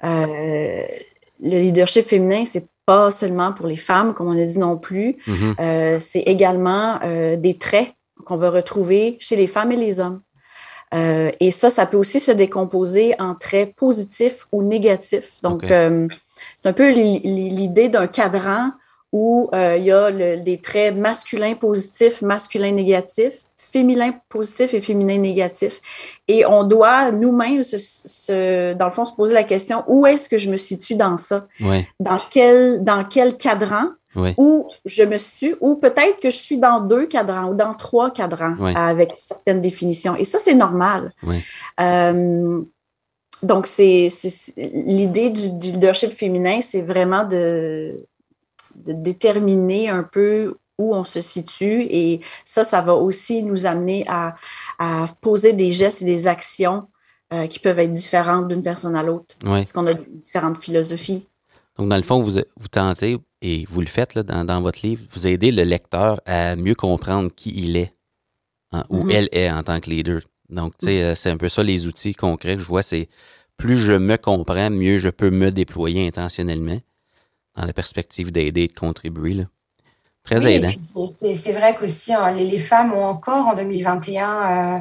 S3: Euh, le leadership féminin, c'est pas seulement pour les femmes, comme on a dit non plus. Mm-hmm. c'est également des traits qu'on va retrouver chez les femmes et les hommes. et ça, ça peut aussi se décomposer en traits positifs ou négatifs. Donc, c'est un peu l'idée d'un cadran où euh, il y a des traits masculins positifs, masculins négatifs, féminin positif et féminin négatif. Et on doit nous-mêmes, dans le fond, se poser la question où est-ce que je me situe dans ça? Dans, quel, dans quel cadran? Où je me situe, ou peut-être que je suis dans deux cadrans ou dans trois cadrans avec certaines définitions. Et ça, c'est normal. Euh, donc, c'est l'idée du, leadership féminin, c'est vraiment de, de déterminer un peu où on se situe et ça, ça va aussi nous amener à, poser des gestes et des actions euh, qui peuvent être différentes d'une personne à l'autre. Parce qu'on a différentes philosophies.
S2: Donc, dans le fond, vous, vous tentez, et vous le faites là, dans, votre livre, vous aidez le lecteur à mieux comprendre qui il est hein, ou mm-hmm. elle est en tant que leader. Donc, tu sais, mm. euh, c'est un peu ça les outils concrets que je vois, c'est plus je me comprends, mieux je peux me déployer intentionnellement dans la perspective d'aider et de contribuer. Là. Très aidant.
S1: C'est vrai qu'aussi, hein, les, femmes ont encore en 2021 euh,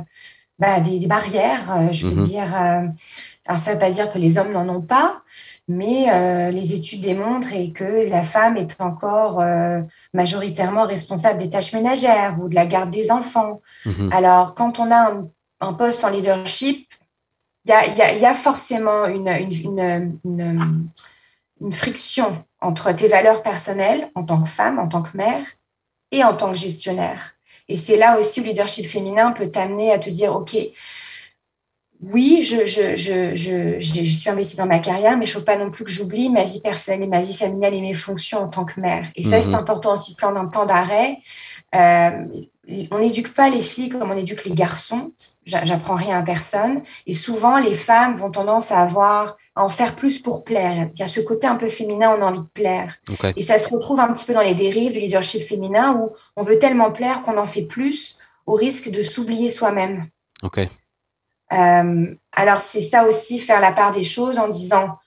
S1: ben, des, barrières, euh, je veux mm-hmm. dire. alors, ça ne veut pas dire que les hommes n'en ont pas, mais euh, les études démontrent et que la femme est encore euh, majoritairement responsable des tâches ménagères ou de la garde des enfants. Mhm. Alors, quand on a un, poste en leadership, il y a, forcément une, une, friction entre tes valeurs personnelles en tant que femme, en tant que mère et en tant que gestionnaire. Et c'est là aussi où le leadership féminin peut t'amener à te dire, OK, oui, je, je, je, je, je, suis investie dans ma carrière, mais il ne faut pas non plus que j'oublie ma vie personnelle et ma vie familiale et mes fonctions en tant que mère. Et ça, c'est mhm. important aussi, plan d'un temps d'arrêt. Euh, on n'éduque pas les filles comme on éduque les garçons. J'apprends rien à personne. Et souvent, les femmes vont tendance à avoir, en faire plus pour plaire. Il y a ce côté un peu féminin, on a envie de plaire. Et ça se retrouve un petit peu dans les dérives du leadership féminin où on veut tellement plaire qu'on en fait plus au risque de s'oublier soi-même.
S2: OK.
S1: Euh, alors, c'est ça aussi, faire la part des choses en disant,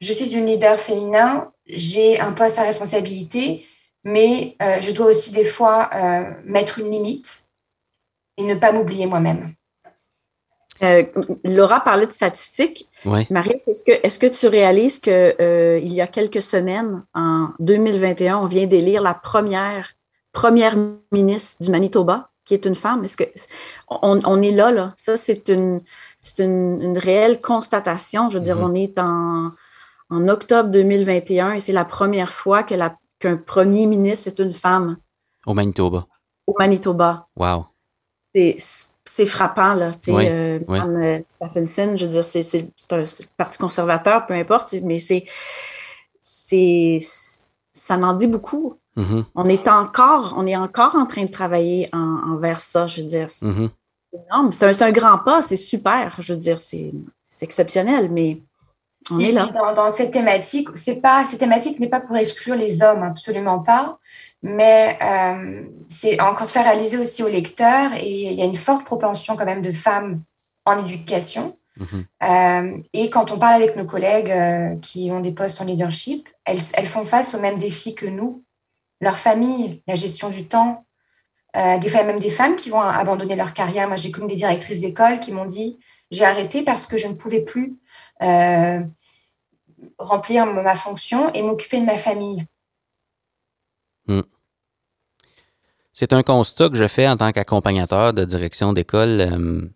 S1: je suis une leader féminin, j'ai un poste à responsabilité, mais euh, je dois aussi des fois euh, mettre une limite et ne pas m'oublier moi-même.
S3: Laura parlait de statistiques. Marie, est-ce que, est que tu réalises qu'il il y a quelques semaines, en 2021, on vient d'élire la première, première ministre du Manitoba? qui est une femme? Est-ce que on, est là, là? Ça, c'est une, une, réelle constatation. Je veux dire, mm-hmm. on est en, en, octobre 2021 et c'est la première fois que qu'un premier ministre est une femme.
S2: Au Manitoba.
S3: Au Manitoba.
S2: Wow.
S3: C'est, frappant, là. Oui, euh, euh, Stephenson, je veux dire, c'est, c'est, un, parti conservateur, peu importe, mais c'est, c'est, ça n'en dit beaucoup. Mm-hmm. On est encore, on est encore en train de travailler en, envers ça, je veux dire. C'est mm-hmm. énorme. C'est un, grand pas, c'est super. Je veux dire, c'est exceptionnel, mais on est là.
S1: Dans, cette thématique, c'est pas, cette thématique n'est pas pour exclure les hommes, absolument pas. Mais euh, c'est encore faire réaliser aussi aux lecteurs, et il y a une forte propension quand même de femmes en éducation. Mm-hmm. Euh, et quand on parle avec nos collègues euh, qui ont des postes en leadership, elles, elles, font face aux mêmes défis que nous leur famille, la gestion du temps. Euh, des fois, même des femmes qui vont abandonner leur carrière. Moi, j'ai connu des directrices d'école qui m'ont dit j'ai arrêté parce que je ne pouvais plus remplir ma fonction et m'occuper de ma famille.
S2: Hmm. C'est un constat que je fais en tant qu'accompagnateur de direction d'école. Euh,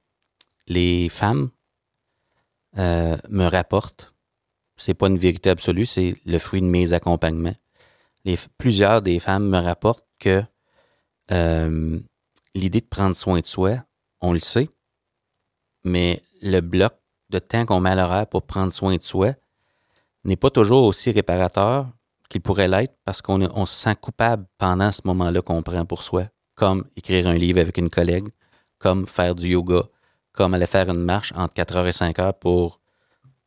S2: les femmes me rapportent. C'est pas une vérité absolue, c'est le fruit de mes accompagnements plusieurs des femmes me rapportent que euh, l'idée de prendre soin de soi, on le sait, mais le bloc de temps qu'on met à l'horaire pour prendre soin de soi n'est pas toujours aussi réparateur qu'il pourrait l'être parce qu'on on se sent coupable pendant ce moment-là qu'on prend pour soi, comme écrire un livre avec une collègue, comme faire du yoga, comme aller faire une marche entre 4 heures et 5 heures pour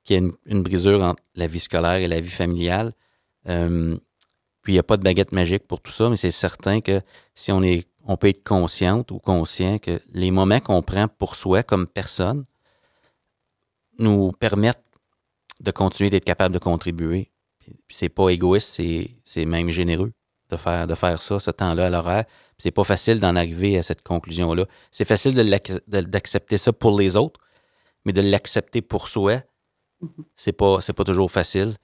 S2: qu'il y ait une, brisure entre la vie scolaire et la vie familiale. Euh, puis il n'y a pas de baguette magique pour tout ça, mais c'est certain que si on est, on peut être consciente ou conscient que les moments qu'on prend pour soi comme personne nous permettent de continuer d'être capable de contribuer. C'est pas égoïste, c'est même généreux de faire, de faire ça, ce temps-là à l'horaire. C'est pas facile d'en arriver à cette conclusion-là. C'est facile d'accepter ça pour les autres, mais de l'accepter pour soi, mm-hmm. c'est pas, pas toujours facile.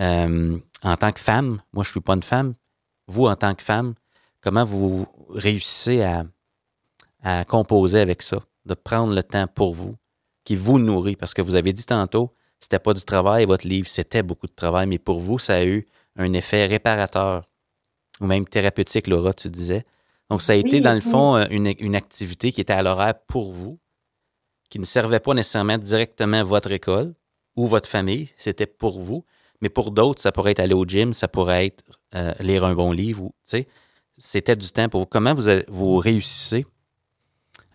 S2: Euh, en tant que femme, moi je suis pas une femme, vous en tant que femme, comment vous réussissez à, à composer avec ça, de prendre le temps pour vous, qui vous nourrit, parce que vous avez dit tantôt, c'était pas du travail, votre livre, c'était beaucoup de travail, mais pour vous, ça a eu un effet réparateur, ou même thérapeutique, Laura, tu disais. Donc, ça a été, dans le fond, euh, une, une, activité qui était à l'horaire pour vous, qui ne servait pas nécessairement directement votre école ou votre famille, c'était pour vous. Mais pour d'autres, ça pourrait être aller au gym, ça pourrait être euh, lire un bon livre. Ou, c'était du temps pour vous. Comment vous, vous réussissez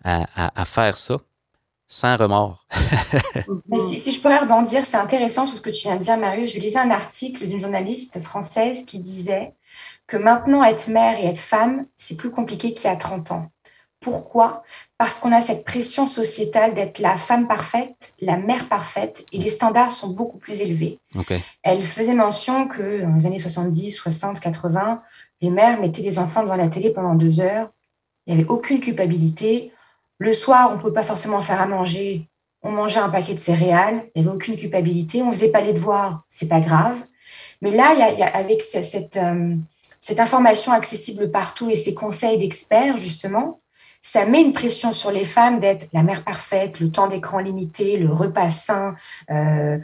S2: à, faire ça? Sans remords?
S1: si, si, je pourrais rebondir, c'est intéressant sur ce que tu viens de dire, Marius. Je lisais un article d'une journaliste française qui disait que maintenant, être mère et être femme, c'est plus compliqué qu'il y a 30 ans. Pourquoi? Parce qu'on a cette pression sociétale d'être la femme parfaite, la mère parfaite, et les standards sont beaucoup plus élevés. Elle faisait mention que dans les années 70, 60, 80, les mères mettaient les enfants devant la télé pendant deux heures. Il n'y avait aucune culpabilité. Le soir, on ne pouvait pas forcément faire à manger. On mangeait un paquet de céréales. Il n'y avait aucune culpabilité. On ne faisait pas les devoirs. C'est pas grave. Mais là, avec cette, euh, cette information accessible partout et ces conseils d'experts, justement, ça met une pression sur les femmes d'être la mère parfaite, le temps d'écran limité, le repas sain, euh,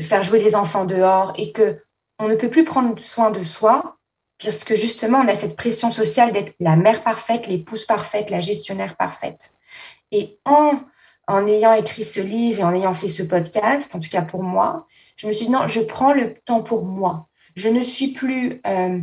S1: faire jouer les enfants dehors, et que on ne peut plus prendre soin de soi puisque justement on a cette pression sociale d'être la mère parfaite, l'épouse parfaite, la gestionnaire parfaite. Et en en ayant écrit ce livre et en ayant fait ce podcast, en tout cas pour moi, je me suis dit non, je prends le temps pour moi. Je ne suis plus euh,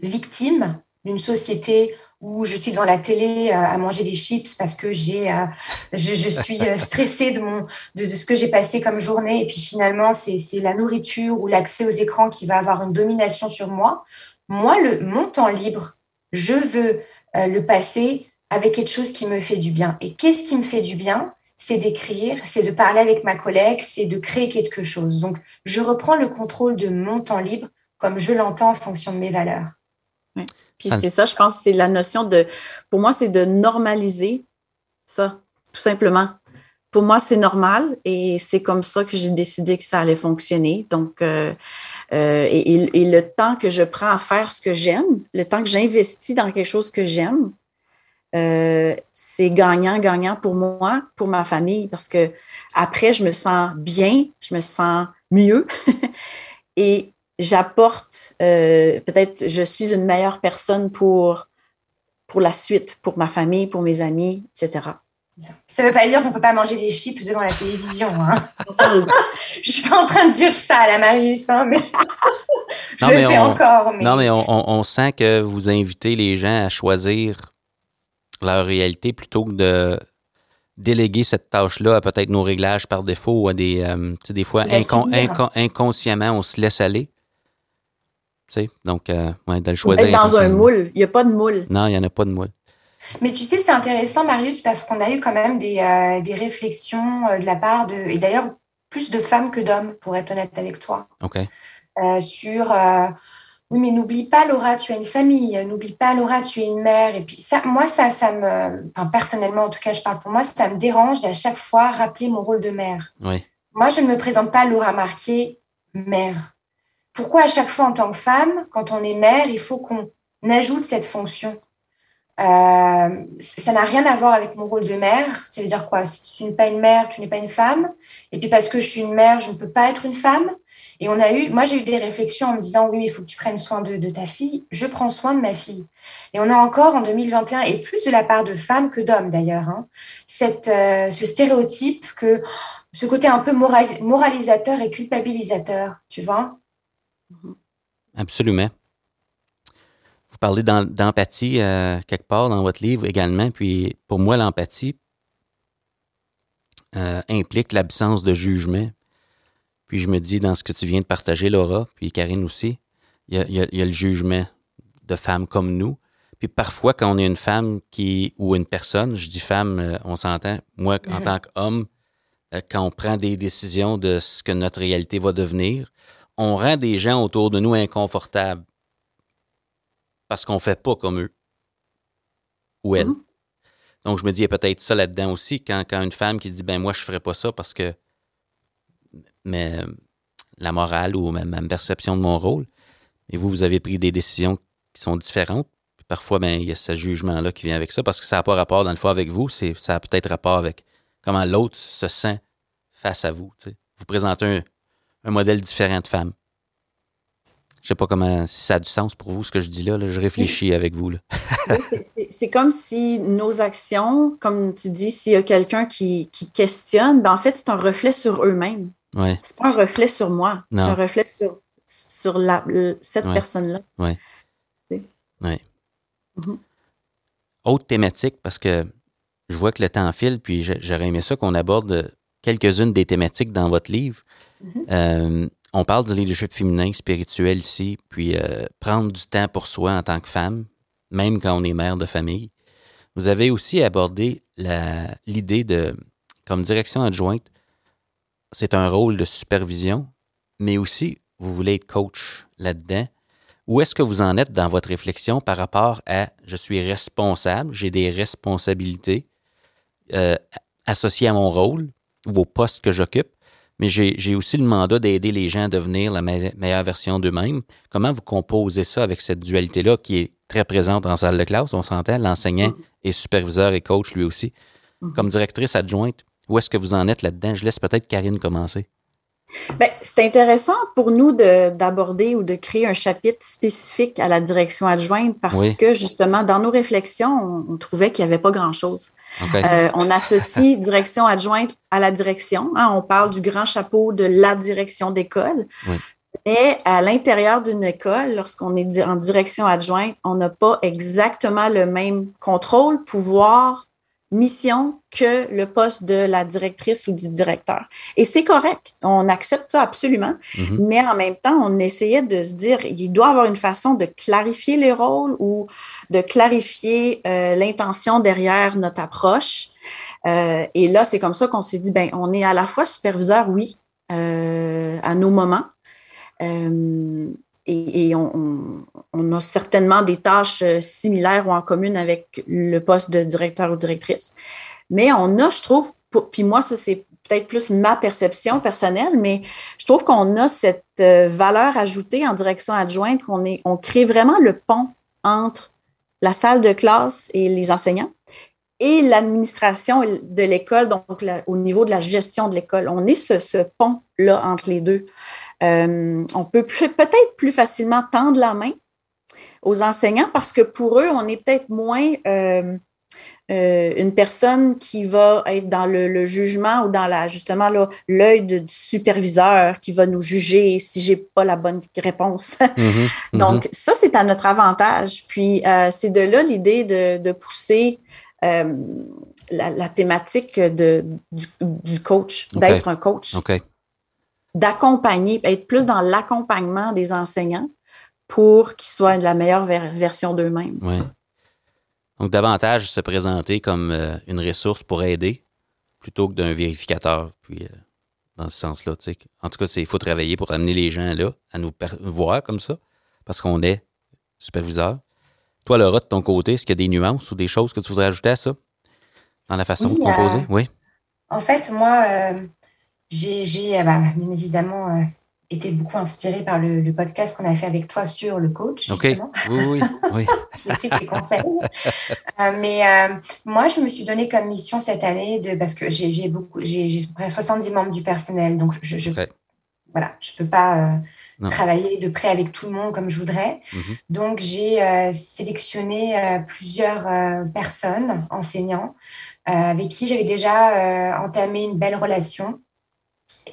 S1: victime d'une société où je suis devant la télé euh, à manger des chips parce que j'ai, euh, je, suis stressée de, mon, de ce que j'ai passé comme journée. Et puis finalement, c'est, c'est la nourriture ou l'accès aux écrans qui va avoir une domination sur moi. Moi, le, mon temps libre, je veux le passer avec quelque chose qui me fait du bien. Et qu'est-ce qui me fait du bien? C'est d'écrire, c'est de parler avec ma collègue, c'est de créer quelque chose. Donc, je reprends le contrôle de mon temps libre comme je l'entends en fonction de mes valeurs.
S3: Puis c'est ça, je pense, c'est la notion de, pour moi, c'est de normaliser ça, tout simplement. Pour moi, c'est normal et c'est comme ça que j'ai décidé que ça allait fonctionner. Donc, euh, euh, et, le temps que je prends à faire ce que j'aime, le temps que j'investis dans quelque chose que j'aime, euh, c'est gagnant, gagnant pour moi, pour ma famille, parce que après, je me sens bien, je me sens mieux. [LAUGHS] et j'apporte, euh, peut-être je suis une meilleure personne pour, pour la suite, pour ma famille, pour mes amis, etc.
S1: Ça ne veut pas dire qu'on ne peut pas manger des chips devant la télévision. Hein. [LAUGHS] je ne suis pas en train de dire ça à la Marius, hein, mais [LAUGHS] je le fais encore.
S2: Non, mais on, sent que vous invitez les gens à choisir leur réalité plutôt que de déléguer cette tâche-là à peut-être nos réglages par défaut ou à des, euh, des fois inconsciemment, on se laisse aller. Donc, euh, ouais, de le choisir.
S3: Dans un moule. Il n'y a pas de moule.
S2: Non, il n'y en a pas de moule.
S1: Mais tu sais, c'est intéressant, Marius, parce qu'on a eu quand même des, euh, des réflexions euh, de la part de. Et d'ailleurs, plus de femmes que d'hommes, pour être honnête avec toi.
S2: OK.
S1: sur. Oui, mais n'oublie pas, Laura, tu as une famille. N'oublie pas, Laura, tu es une mère. Et puis, ça, moi, ça, ça me. Enfin, personnellement, en tout cas, je parle pour moi, ça me dérange d'à chaque fois rappeler mon rôle de mère.
S2: Oui.
S1: Moi, je ne me présente pas Laura Marquet, mère pourquoi à chaque fois en tant que femme, quand on est mère, il faut qu'on ajoute cette fonction? Euh, ça n'a rien à voir avec mon rôle de mère. Ça veut dire quoi? Si tu n'es pas une mère, tu n'es pas une femme. Et puis parce que je suis une mère, je ne peux pas être une femme. Et on a eu, moi j'ai eu des réflexions en me disant oui, il faut que tu prennes soin de, ta fille. Je prends soin de ma fille. Et on a encore en 2021 et plus de la part de femmes que d'hommes d'ailleurs, hein, euh, ce stéréotype que ce côté un peu moralisateur et culpabilisateur, tu vois?
S2: Mhm. Absolument. Vous parlez d'empathie euh, quelque part dans votre livre également. Puis pour moi, l'empathie euh, implique l'absence de jugement. Puis je me dis, dans ce que tu viens de partager, Laura, puis Karine aussi, il y a, le jugement de femmes comme nous. Puis parfois, quand on est une femme qui ou une personne, je dis femme, euh, on s'entend, moi, en tant qu'homme, quand on prend des décisions de ce que notre réalité va devenir, on rend des gens autour de nous inconfortables parce qu'on ne fait pas comme eux ou elles. Mm-hmm. Donc, je me dis, il y a peut-être ça là-dedans aussi, quand, quand, une femme qui se dit, ben moi, je ne ferais pas ça parce que mais, la morale ou ma, perception de mon rôle. Et vous, vous avez pris des décisions qui sont différentes. parfois, ben, il y a ce jugement-là qui vient avec ça parce que ça n'a pas rapport, dans le fond, avec vous. Ça a peut-être rapport avec comment l'autre se sent face à vous. Vous présentez un, un modèle différent de femme. Je sais pas comment, si ça a du sens pour vous, ce que je dis là. je réfléchis avec vous.
S3: c'est comme si nos actions, comme tu dis, s'il y a quelqu'un qui, questionne, ben en fait, c'est un reflet sur eux-mêmes.
S2: Ouais.
S3: C'est pas un reflet sur moi. C'est un reflet sur, sur la, cette personne-là.
S2: Oui. Mm-hmm. Autre thématique, parce que je vois que le temps file, puis j'aurais aimé ça qu'on aborde quelques-unes des thématiques dans votre livre. Mm-hmm. Euh, on parle du leadership féminin spirituel ici, puis euh, prendre du temps pour soi en tant que femme, même quand on est mère de famille. Vous avez aussi abordé l'idée de, comme direction adjointe, c'est un rôle de supervision, mais aussi vous voulez être coach là-dedans. Où est-ce que vous en êtes dans votre réflexion par rapport à je suis responsable, j'ai des responsabilités euh, associées à mon rôle ou au poste que j'occupe, mais j'ai aussi le mandat d'aider les gens à devenir la meilleure version d'eux-mêmes. Comment vous composez ça avec cette dualité-là qui est très présente en salle de classe, on s'entend, l'enseignant mm. est superviseur et coach lui aussi. Mm. Comme directrice adjointe, où est-ce que vous en êtes là-dedans? Je laisse peut-être Karine commencer.
S3: Ben, c'est intéressant pour nous d'aborder ou de créer un chapitre spécifique à la direction adjointe parce que justement, dans nos réflexions, on, trouvait qu'il n'y avait pas grand-chose. Euh, on associe [LAUGHS] direction adjointe à la direction. Hein. on parle du grand chapeau de la direction d'école. Mais à l'intérieur d'une école, lorsqu'on est en direction adjointe, on n'a pas exactement le même contrôle, pouvoir, mission que le poste de la directrice ou du directeur. Et c'est correct, on accepte ça absolument, mhm. mais en même temps, on essayait de se dire, il doit y avoir une façon de clarifier les rôles ou de clarifier euh, l'intention derrière notre approche. Euh, et là, c'est comme ça qu'on s'est dit, ben, on est à la fois superviseur, oui, euh, à nos moments, et, on, a certainement des tâches euh, similaires ou en commune avec le poste de directeur ou directrice. Mais on a, je trouve, puis moi, ça c'est peut-être plus ma perception personnelle, mais je trouve qu'on a cette euh, valeur ajoutée en direction adjointe, qu'on est, on crée vraiment le pont entre la salle de classe et les enseignants et l'administration de l'école, donc au niveau de la gestion de l'école. On est ce, ce pont-là entre les deux. Euh, on peut peut-être plus facilement tendre la main aux enseignants parce que pour eux, on est peut-être moins euh, euh, une personne qui va être dans le, jugement ou dans la justement l'œil du superviseur qui va nous juger si j'ai pas la bonne réponse. Mm-hmm, [LAUGHS] mm-hmm. Donc ça c'est à notre avantage. Puis c'est de là l'idée de, pousser la, thématique de, du, coach, d'être un coach d'accompagner, être plus dans l'accompagnement des enseignants pour qu'ils soient la meilleure version d'eux-mêmes.
S2: Oui. Donc, davantage se présenter comme euh, une ressource pour aider plutôt que d'un vérificateur. Puis, euh, dans ce sens-là. En tout cas, il faut travailler pour amener les gens là à nous voir comme ça, parce qu'on est superviseur. Toi, Laura, de ton côté, est-ce qu'il y a des nuances ou des choses que tu voudrais ajouter à ça? Dans la façon de composer? Euh,
S1: oui. En fait, moi, j'ai euh, bah, bien évidemment euh, été beaucoup inspirée par le, podcast qu'on a fait avec toi sur le coach. Justement.
S2: Oui, oui, [LAUGHS]
S1: j'ai pris tes conseils. Euh, mais moi, je me suis donné comme mission cette année de parce que j'ai beaucoup, j'ai près 70 membres du personnel, donc je, je voilà, je peux pas travailler de près avec tout le monde comme je voudrais. Mhm. Donc j'ai sélectionné plusieurs personnes, enseignants, avec qui j'avais déjà entamé une belle relation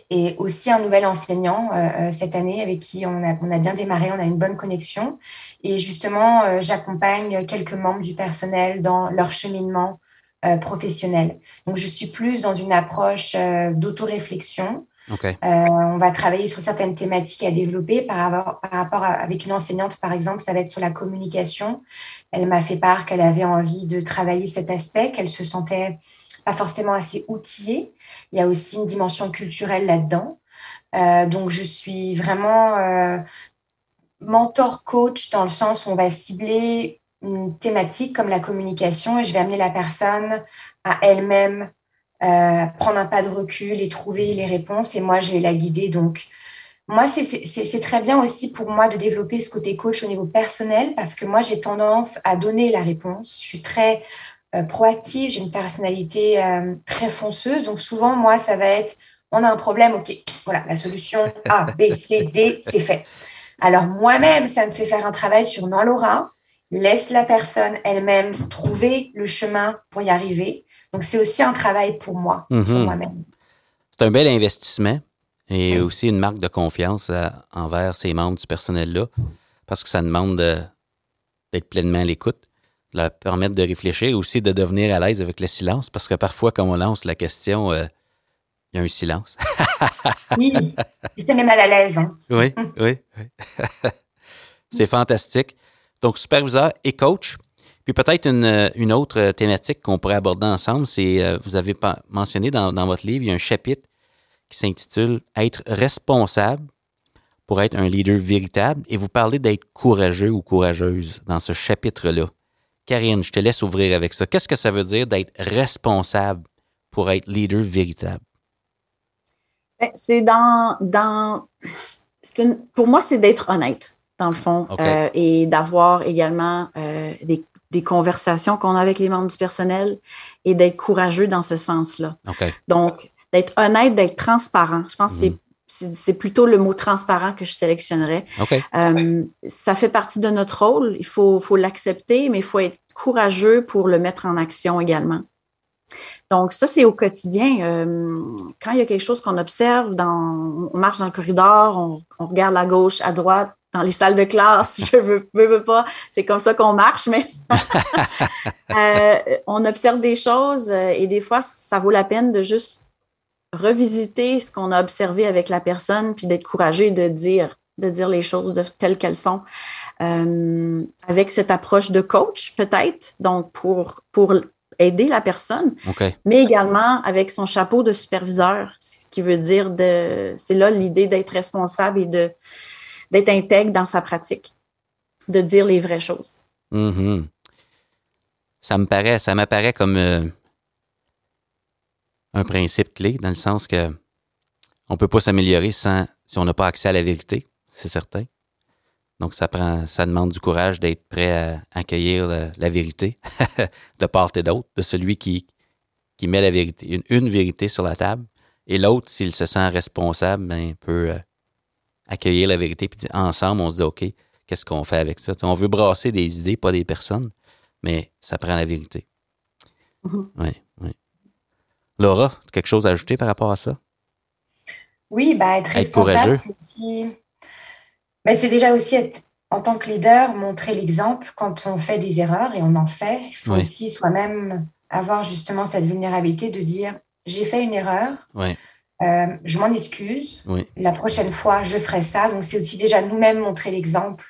S1: et aussi un nouvel enseignant euh, euh, cette année avec qui on a, on a bien démarré, on a une bonne connexion. Et justement, euh, j'accompagne quelques membres du personnel dans leur cheminement professionnel. Donc, je suis plus dans une approche d'autoréflexion. Okay. on va travailler sur certaines thématiques à développer par rapport, par rapport à, avec une enseignante, par exemple, ça va être sur la communication. Elle m'a fait part qu'elle avait envie de travailler cet aspect, qu'elle se sentait pas forcément assez outillée. Il y a aussi une dimension culturelle là-dedans. Euh, donc, je suis vraiment euh, mentor coach dans le sens où on va cibler une thématique comme la communication et je vais amener la personne à elle-même euh, prendre un pas de recul et trouver les réponses et moi, je vais la guider. Donc, moi, c'est très bien aussi pour moi de développer ce côté coach au niveau personnel parce que moi, j'ai tendance à donner la réponse. Je suis très euh, proactive, j'ai une personnalité euh, très fonceuse. Donc souvent, moi, ça va être, on a un problème, ok, voilà, la solution A, B, C, D, c'est fait. Alors moi-même, ça me fait faire un travail sur non Laura, laisse la personne elle-même trouver le chemin pour y arriver. Donc c'est aussi un travail pour moi, sur mhm. moi-même.
S2: C'est un bel investissement et aussi une marque de confiance euh, envers ces membres du personnel-là parce que ça demande d'être pleinement à l'écoute leur permettre de réfléchir, aussi de devenir à l'aise avec le silence, parce que parfois, quand on lance la question, euh, il y a un silence. [LAUGHS]
S1: oui, j'étais même mal à l'aise. Hein.
S2: Oui, oui. [LAUGHS] C'est fantastique. Donc, superviseur et coach. Puis peut-être une, autre thématique qu'on pourrait aborder ensemble, c'est, euh, vous avez mentionné dans, dans, votre livre, il y a un chapitre qui s'intitule Être responsable pour être un leader véritable et vous parlez d'être courageux ou courageuse dans ce chapitre-là. Karine, je te laisse ouvrir avec ça. Qu'est-ce que ça veut dire d'être responsable pour être leader véritable?
S3: Ben, c'est dans. dans pour moi, c'est d'être honnête, dans le fond, euh, et d'avoir également euh, des, des, conversations qu'on a avec les membres du personnel et d'être courageux dans ce sens-là. Donc, d'être honnête, d'être transparent. Je pense que c'est c'est plutôt le mot transparent que je sélectionnerais. Euh, ça fait partie de notre rôle. Il faut, faut l'accepter, mais il faut être courageux pour le mettre en action également. Donc, ça, c'est au quotidien. Euh, quand il y a quelque chose qu'on observe, dans, on marche dans le corridor, on, regarde à gauche, à droite, dans les salles de classe, je veux, veux, pas, c'est comme ça qu'on marche, mais [LAUGHS] euh, on observe des choses et des fois, ça vaut la peine de juste revisiter ce qu'on a observé avec la personne, puis d'être courageux de dire, de dire les choses de, telles qu'elles sont. Euh, avec cette approche de coach, peut-être, donc pour, pour aider la personne, mais également avec son chapeau de superviseur, ce qui veut dire de. C'est là l'idée d'être responsable et de d'être intègre dans sa pratique, de dire les vraies choses.
S2: Mm-hmm. Ça me paraît, ça m'apparaît comme euh, un principe clé, dans le sens que on ne peut pas s'améliorer sans si on n'a pas accès à la vérité, c'est certain. Donc, ça prend, ça demande du courage d'être prêt à accueillir la, vérité [LAUGHS] de part et d'autre, de celui qui, qui met la vérité, une, vérité sur la table. Et l'autre, s'il se sent responsable, ben, peut euh, accueillir la vérité. Puis ensemble, on se dit, OK, qu'est-ce qu'on fait avec ça? on veut brasser des idées, pas des personnes, mais ça prend la vérité. Mm-hmm. Oui, oui. Laura, quelque chose à ajouter par rapport à ça?
S1: Oui, bah, être, responsable, c'est ben, c'est déjà aussi être, en tant que leader, montrer l'exemple quand on fait des erreurs et on en fait. Il faut aussi soi-même avoir justement cette vulnérabilité de dire j'ai fait une erreur, euh, je m'en excuse, la prochaine fois je ferai ça. Donc c'est aussi déjà nous-mêmes montrer l'exemple.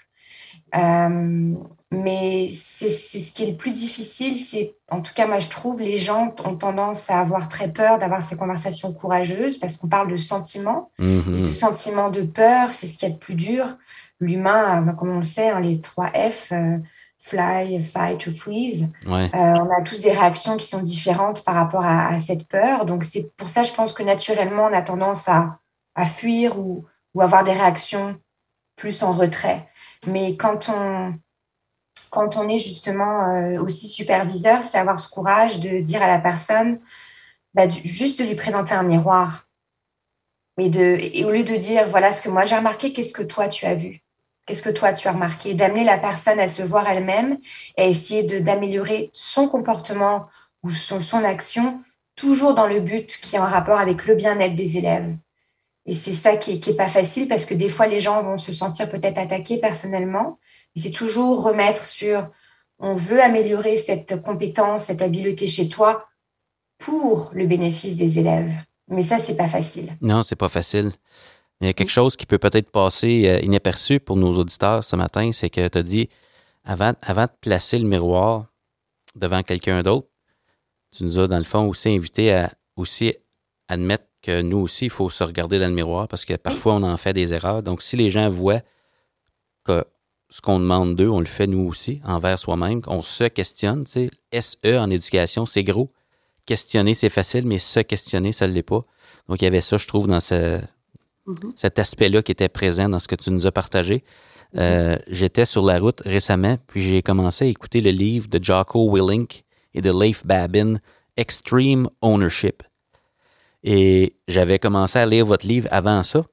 S1: Euh, mais c'est ce qui est le plus difficile, c'est, en tout cas, moi je trouve, les gens ont tendance à avoir très peur d'avoir ces conversations courageuses parce qu'on parle de sentiment. Mm-hmm. Et ce sentiment de peur, c'est ce qui est le plus dur. L'humain, euh, comme on le sait, hein, les trois F, euh, fly, fight ou freeze, euh, on a tous des réactions qui sont différentes par rapport à, cette peur. Donc c'est pour ça, je pense que naturellement, on a tendance à, à fuir ou, ou avoir des réactions plus en retrait. Mais quand on quand on est justement euh, aussi superviseur, c'est avoir ce courage de dire à la personne, bah, juste de lui présenter un miroir. Et, de, et au lieu de dire, voilà ce que moi j'ai remarqué, qu'est-ce que toi tu as vu? Qu'est-ce que toi tu as remarqué? D'amener la personne à se voir elle-même et essayer d'améliorer son comportement ou son, action, toujours dans le but qui est en rapport avec le bien-être des élèves. Et c'est ça qui n'est est pas facile parce que des fois, les gens vont se sentir peut-être attaqués personnellement, c'est toujours remettre sur on veut améliorer cette compétence, cette habileté chez toi pour le bénéfice des élèves. Mais ça, c'est pas facile.
S2: Non, c'est pas facile. Il y a quelque chose qui peut peut-être passer euh, inaperçu pour nos auditeurs ce matin, c'est que tu as dit, avant, avant de placer le miroir devant quelqu'un d'autre, tu nous as, dans le fond, aussi invité à aussi admettre que nous aussi, il faut se regarder dans le miroir parce que parfois, on en fait des erreurs. Donc, si les gens voient que ce qu'on demande d'eux, on le fait nous aussi, envers soi-même. On se questionne. Tu sais. SE en éducation, c'est gros. Questionner, c'est facile, mais se questionner, ça ne l'est pas. Donc, il y avait ça, je trouve, dans mm-hmm. cet aspect-là qui était présent dans ce que tu nous as partagé. Euh, mm-hmm. J'étais sur la route récemment, puis j'ai commencé à écouter le livre de Jocko Willink et de Leif Babin, Extreme Ownership. Et j'avais commencé à lire votre livre avant ça.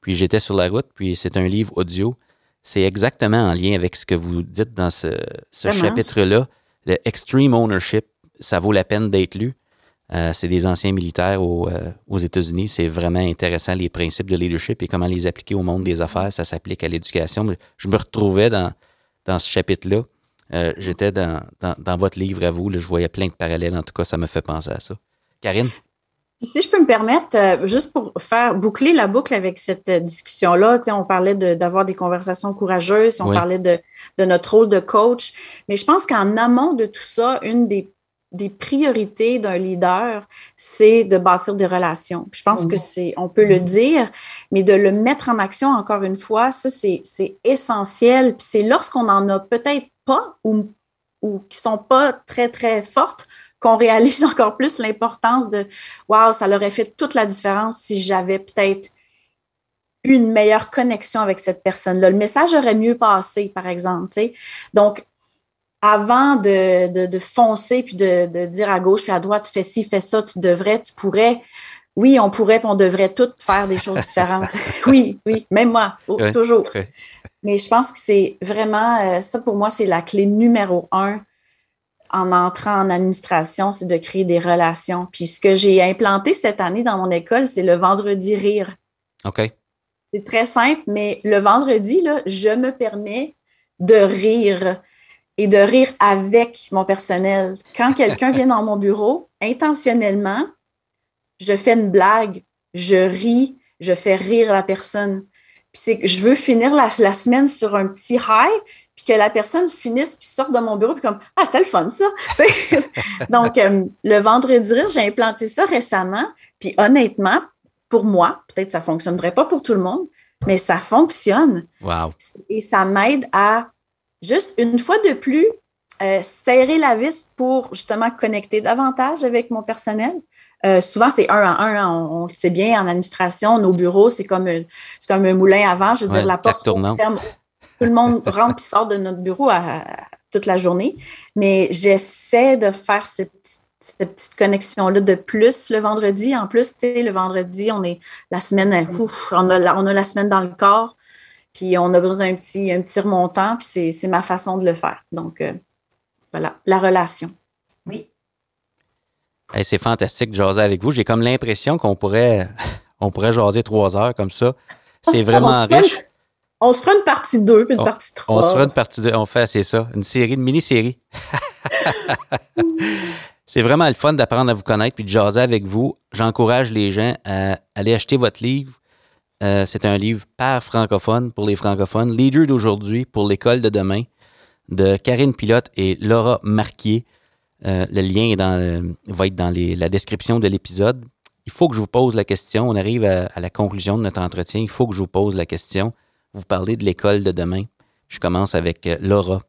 S2: Puis j'étais sur la route, puis c'est un livre audio c'est exactement en lien avec ce que vous dites dans ce, chapitre-là. Le Extreme Ownership, ça vaut la peine d'être lu. Euh, c'est des anciens militaires euh, aux États-Unis. C'est vraiment intéressant, les principes de leadership et comment les appliquer au monde des affaires. Ça s'applique à l'éducation. Je me retrouvais dans, dans ce chapitre-là. Euh, j'étais dans, votre livre à vous, je voyais plein de parallèles. En tout cas, ça me fait penser à ça. Karine?
S3: Si je peux me permettre, euh, juste pour faire boucler la boucle avec cette discussion-là, on parlait d'avoir des conversations courageuses, on parlait de, notre rôle de coach, mais je pense qu'en amont de tout ça, une des, priorités d'un leader, c'est de bâtir des relations. je pense que c'est, on peut le dire, mais de le mettre en action encore une fois, ça c'est essentiel. Puis c'est lorsqu'on en a peut-être pas ou, ou qui sont pas très très fortes qu'on réalise [LAUGHS] encore plus l'importance de Wow, ça aurait fait toute la différence si j'avais peut-être une meilleure connexion avec cette personne-là. Le message aurait mieux passé, par exemple. Donc, avant de, foncer puis de, dire à gauche puis à droite, fais ci, fais ça, tu devrais, tu pourrais. Oui, on pourrait, puis on devrait toutes faire des choses différentes. [LAUGHS] oui, oui, même moi, oh, toujours. Mais je pense que c'est vraiment, euh, ça pour moi, c'est la clé numéro un en entrant en administration, c'est de créer des relations. Puis ce que j'ai implanté cette année dans mon école, c'est le vendredi rire.
S2: OK.
S3: C'est très simple, mais le vendredi, là, je me permets de rire et de rire avec mon personnel. Quand quelqu'un [LAUGHS] vient dans mon bureau, intentionnellement, je fais une blague, je ris, je fais rire la personne. Puis c'est que je veux finir la, la, semaine sur un petit high, que la personne finisse puis sorte de mon bureau puis comme ah c'était le fun ça [LAUGHS] donc euh, le vendredi rire j'ai implanté ça récemment puis honnêtement pour moi peut-être ça fonctionnerait pas pour tout le monde mais ça fonctionne
S2: wow.
S3: et ça m'aide à juste une fois de plus euh, serrer la vis pour justement connecter davantage avec mon personnel. Euh, souvent, c'est un à un. Hein. On, le sait bien, en administration, nos bureaux, c'est comme, comme un moulin avant. Je veux dire, la porte ferme tout le monde rentre et sort de notre bureau toute la journée. Mais j'essaie de faire cette, petite connexion-là de plus le vendredi. En plus, tu sais, le vendredi, on est la semaine, on, a la, on a la semaine dans le corps, puis on a besoin d'un petit, un petit remontant, puis c'est ma façon de le faire. Donc, euh, voilà, la relation.
S1: Oui.
S2: c'est fantastique de jaser avec vous. J'ai comme l'impression qu'on pourrait, [LAUGHS] on pourrait jaser trois heures comme ça. C'est [LAUGHS] vraiment riche.
S3: On se fera une partie 2 puis une partie 3.
S2: On se fera une partie 2. On fait, c'est ça, une série, une mini-série. [LAUGHS] c'est vraiment le fun d'apprendre à vous connaître puis de jaser avec vous. J'encourage les gens à aller acheter votre livre. Euh, c'est un livre par francophone pour les francophones. Leader d'aujourd'hui pour l'école de demain de Karine Pilote et Laura Marquier. Euh, le lien est dans, va être dans la description de l'épisode. Il faut que je vous pose la question. On arrive à la conclusion de notre entretien. Il faut que je vous pose la question vous parlez de l'école de demain. Je commence avec euh, Laura.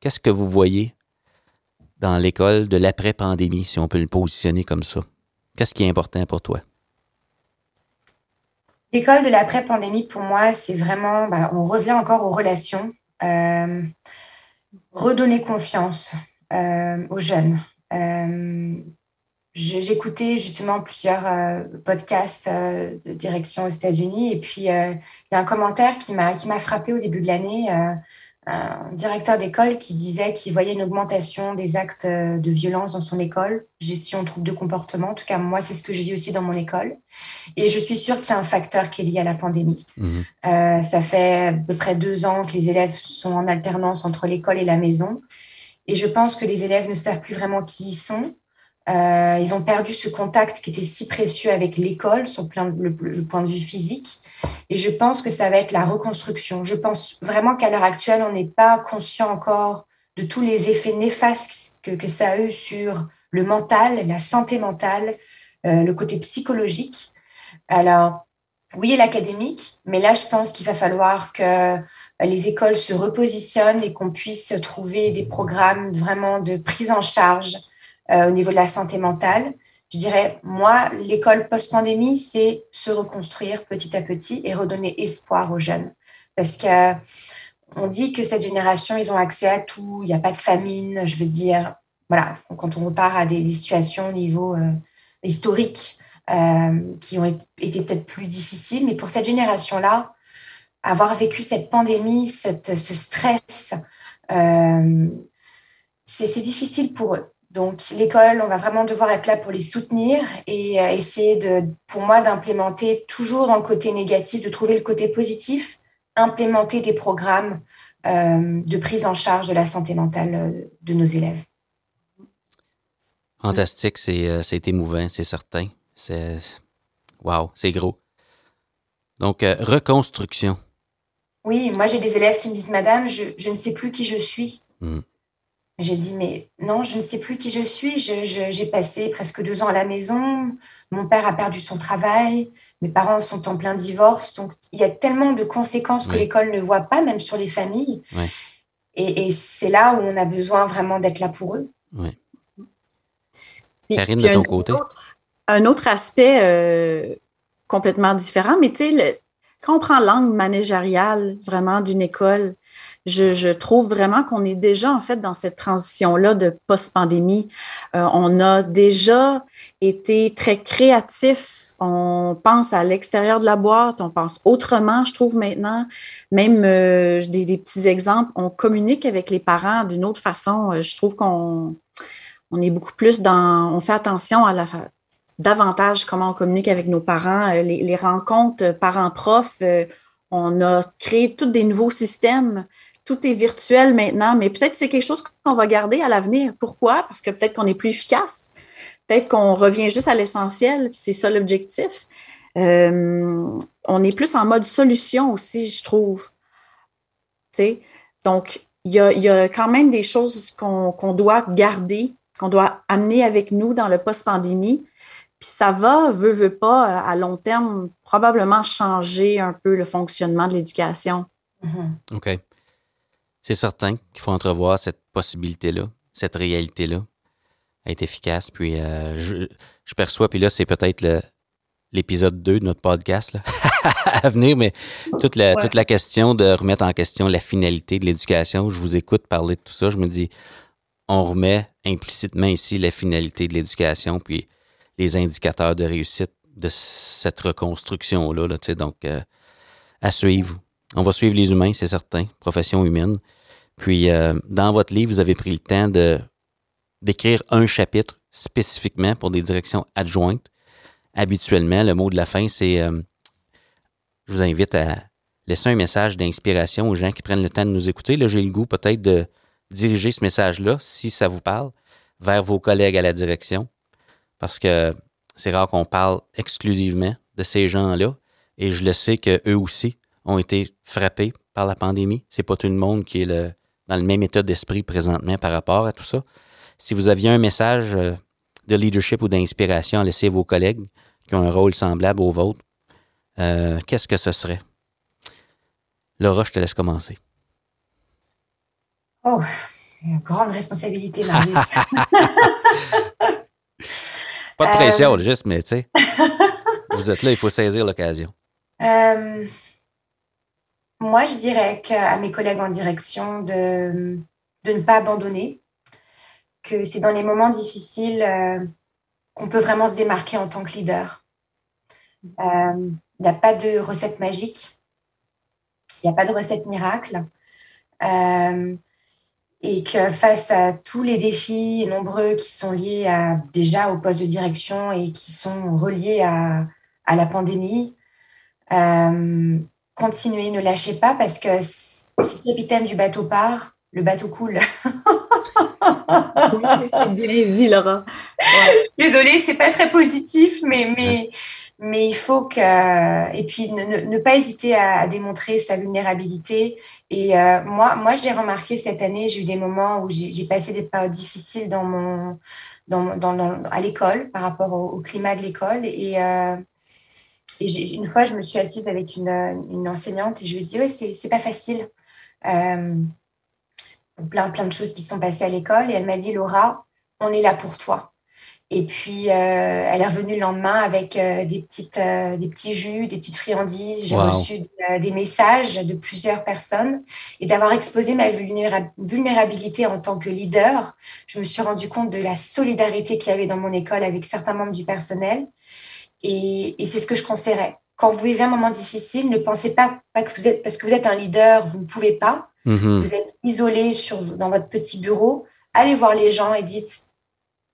S2: Qu'est-ce que vous voyez dans l'école de l'après-pandémie, si on peut le positionner comme ça? Qu'est-ce qui est important pour toi?
S1: L'école de l'après-pandémie, pour moi, c'est vraiment, bah, on revient encore aux relations, euh, redonner confiance euh, aux jeunes, J'écoutais justement plusieurs euh, podcasts euh, de direction aux États-Unis et puis euh, il y a un commentaire qui m'a qui m'a frappé au début de l'année. un directeur d'école qui disait qu'il voyait une augmentation des actes de violence dans son école, gestion trouble de comportement. En tout cas, moi, c'est ce que je vis aussi dans mon école. Et je suis sûre qu'il y a un facteur qui est lié à la pandémie. Mmh. ça fait à peu près deux ans que les élèves sont en alternance entre l'école et la maison. Et je pense que les élèves ne savent plus vraiment qui ils sont. Euh, ils ont perdu ce contact qui était si précieux avec l'école sur le, point de vue physique. Et je pense que ça va être la reconstruction. Je pense vraiment qu'à l'heure actuelle, on n'est pas conscient encore de tous les effets néfastes que, ça a eu sur le mental, la santé mentale, euh, le côté psychologique. Alors, oui, l'académique, mais là, je pense qu'il va falloir que les écoles se repositionnent et qu'on puisse trouver des programmes vraiment de prise en charge euh, au niveau de la santé mentale. Je dirais, moi, l'école post-pandémie, c'est se reconstruire petit à petit et redonner espoir aux jeunes. Parce que on dit que cette génération, ils ont accès à tout, il n'y a pas de famine, je veux dire, voilà, quand on repart à des, situations au niveau euh, historique euh, qui ont été peut-être plus difficiles, mais pour cette génération-là, avoir vécu cette pandémie, ce stress, c'est difficile pour eux. Donc, l'école, on va vraiment devoir être là pour les soutenir et euh, essayer de, pour moi, d'implémenter toujours dans le côté négatif, de trouver le côté positif, implémenter des programmes de prise en charge de la santé mentale de nos élèves.
S2: Fantastique, c'est émouvant, c'est certain. C'est wow, c'est gros. Donc, reconstruction.
S1: Oui, moi j'ai des élèves qui me disent, Madame, je, ne sais plus qui je suis. Hmm. J'ai dit, mais non, je ne sais plus qui je suis. J'ai passé presque deux ans à la maison. Mon père a perdu son travail. Mes parents sont en plein divorce. Donc, il y a tellement de conséquences que l'école ne voit pas, même sur les familles. Et, c'est là où on a besoin vraiment d'être là pour eux.
S2: Oui. Karine, de ton côté?
S3: un autre aspect euh, complètement différent, mais tu sais, quand on prend l'angle managérial vraiment d'une école, je, trouve vraiment qu'on est déjà en fait dans cette transition-là de post-pandémie. Euh, on a déjà été très créatif. On pense à l'extérieur de la boîte, on pense autrement, je trouve maintenant. Même euh, des, petits exemples, on communique avec les parents d'une autre façon. Euh, je trouve qu'on on est beaucoup plus dans, on fait attention à la, davantage comment on communique avec nos parents, euh, les, rencontres parents-profs. Euh, on a créé tous des nouveaux systèmes. Tout est virtuel maintenant, mais peut-être c'est quelque chose qu'on va garder à l'avenir. Pourquoi? Parce que peut-être qu'on est plus efficace. Peut-être qu'on revient juste à l'essentiel, c'est ça l'objectif. Euh, on est plus en mode solution aussi, je trouve. Donc, il y a, quand même des choses qu'on doit garder, qu'on doit amener avec nous dans le post-pandémie, puis ça va, veut, veut pas, à long terme, probablement changer un peu le fonctionnement de l'éducation.
S2: Mm-hmm. OK. C'est certain qu'il faut entrevoir cette possibilité-là, cette réalité-là, être efficace. Puis euh, je, perçois, puis là, c'est peut-être l'épisode 2 de notre podcast [LAUGHS] à venir, mais toute la, toute la question de remettre en question la finalité de l'éducation, je vous écoute parler de tout ça, je me dis, on remet implicitement ici la finalité de l'éducation, puis les indicateurs de réussite de cette reconstruction-là. Là, donc, euh, à suivre. On va suivre les humains, c'est certain, profession humaine. Puis, euh, dans votre livre, vous avez pris le temps de d'écrire un chapitre spécifiquement pour des directions adjointes. Habituellement, le mot de la fin, c'est euh, je vous invite à laisser un message d'inspiration aux gens qui prennent le temps de nous écouter. Là, j'ai le goût peut-être de diriger ce message-là, si ça vous parle, vers vos collègues à la direction parce que c'est rare qu'on parle exclusivement de ces gens-là. Et je le sais qu'eux aussi ont été frappés par la pandémie. C'est pas tout le monde qui est le, dans le même état d'esprit présentement par rapport à tout ça. Si vous aviez un message euh, de leadership ou d'inspiration à laisser vos collègues qui ont un rôle semblable au vôtre, euh, qu'est-ce que ce serait? Laura, je te laisse commencer.
S1: Oh, une grande responsabilité, Marius. [LAUGHS]
S2: Pas de pression, euh, juste, mais tu sais, [LAUGHS] vous êtes là, il faut saisir l'occasion.
S1: Euh, moi, je dirais à mes collègues en direction de, de ne pas abandonner, que c'est dans les moments difficiles euh, qu'on peut vraiment se démarquer en tant que leader. Il n'y a pas de recette magique, il n'y a pas de recette miracle et que face à tous les défis nombreux qui sont liés à, déjà au poste de direction et qui sont reliés à, à la pandémie, euh, continuez, ne lâchez pas parce que si le capitaine du bateau part, le bateau coule.
S3: Vas-y, Laura.
S1: Désolée, c'est pas très positif, mais, mais, mais il faut que. Et puis, ne, pas hésiter à, démontrer sa vulnérabilité. Et euh, moi, moi j'ai remarqué cette année, j'ai eu des moments où j'ai passé des périodes difficiles dans mon, dans, dans, à l'école par rapport au, climat de l'école. Et, euh, et une fois, je me suis assise avec une, une enseignante et je lui ai dit Oui, c'est pas facile. Euh, plein, plein de choses qui sont passées à l'école. Et elle m'a dit Laura, on est là pour toi. Et puis, euh, elle est revenue le lendemain avec euh, des, petites, euh, des petits jus, des petites friandises. J'ai reçu des messages de plusieurs personnes. Et d'avoir exposé ma vulnérabilité en tant que leader, je me suis rendu compte de la solidarité qu'il y avait dans mon école avec certains membres du personnel. Et, c'est ce que je conseillerais. Quand vous vivez un moment difficile, ne pensez pas, pas que vous êtes, parce que vous êtes un leader, vous ne pouvez pas. Mm-hmm. Vous êtes isolé sur, dans votre petit bureau. Allez voir les gens et dites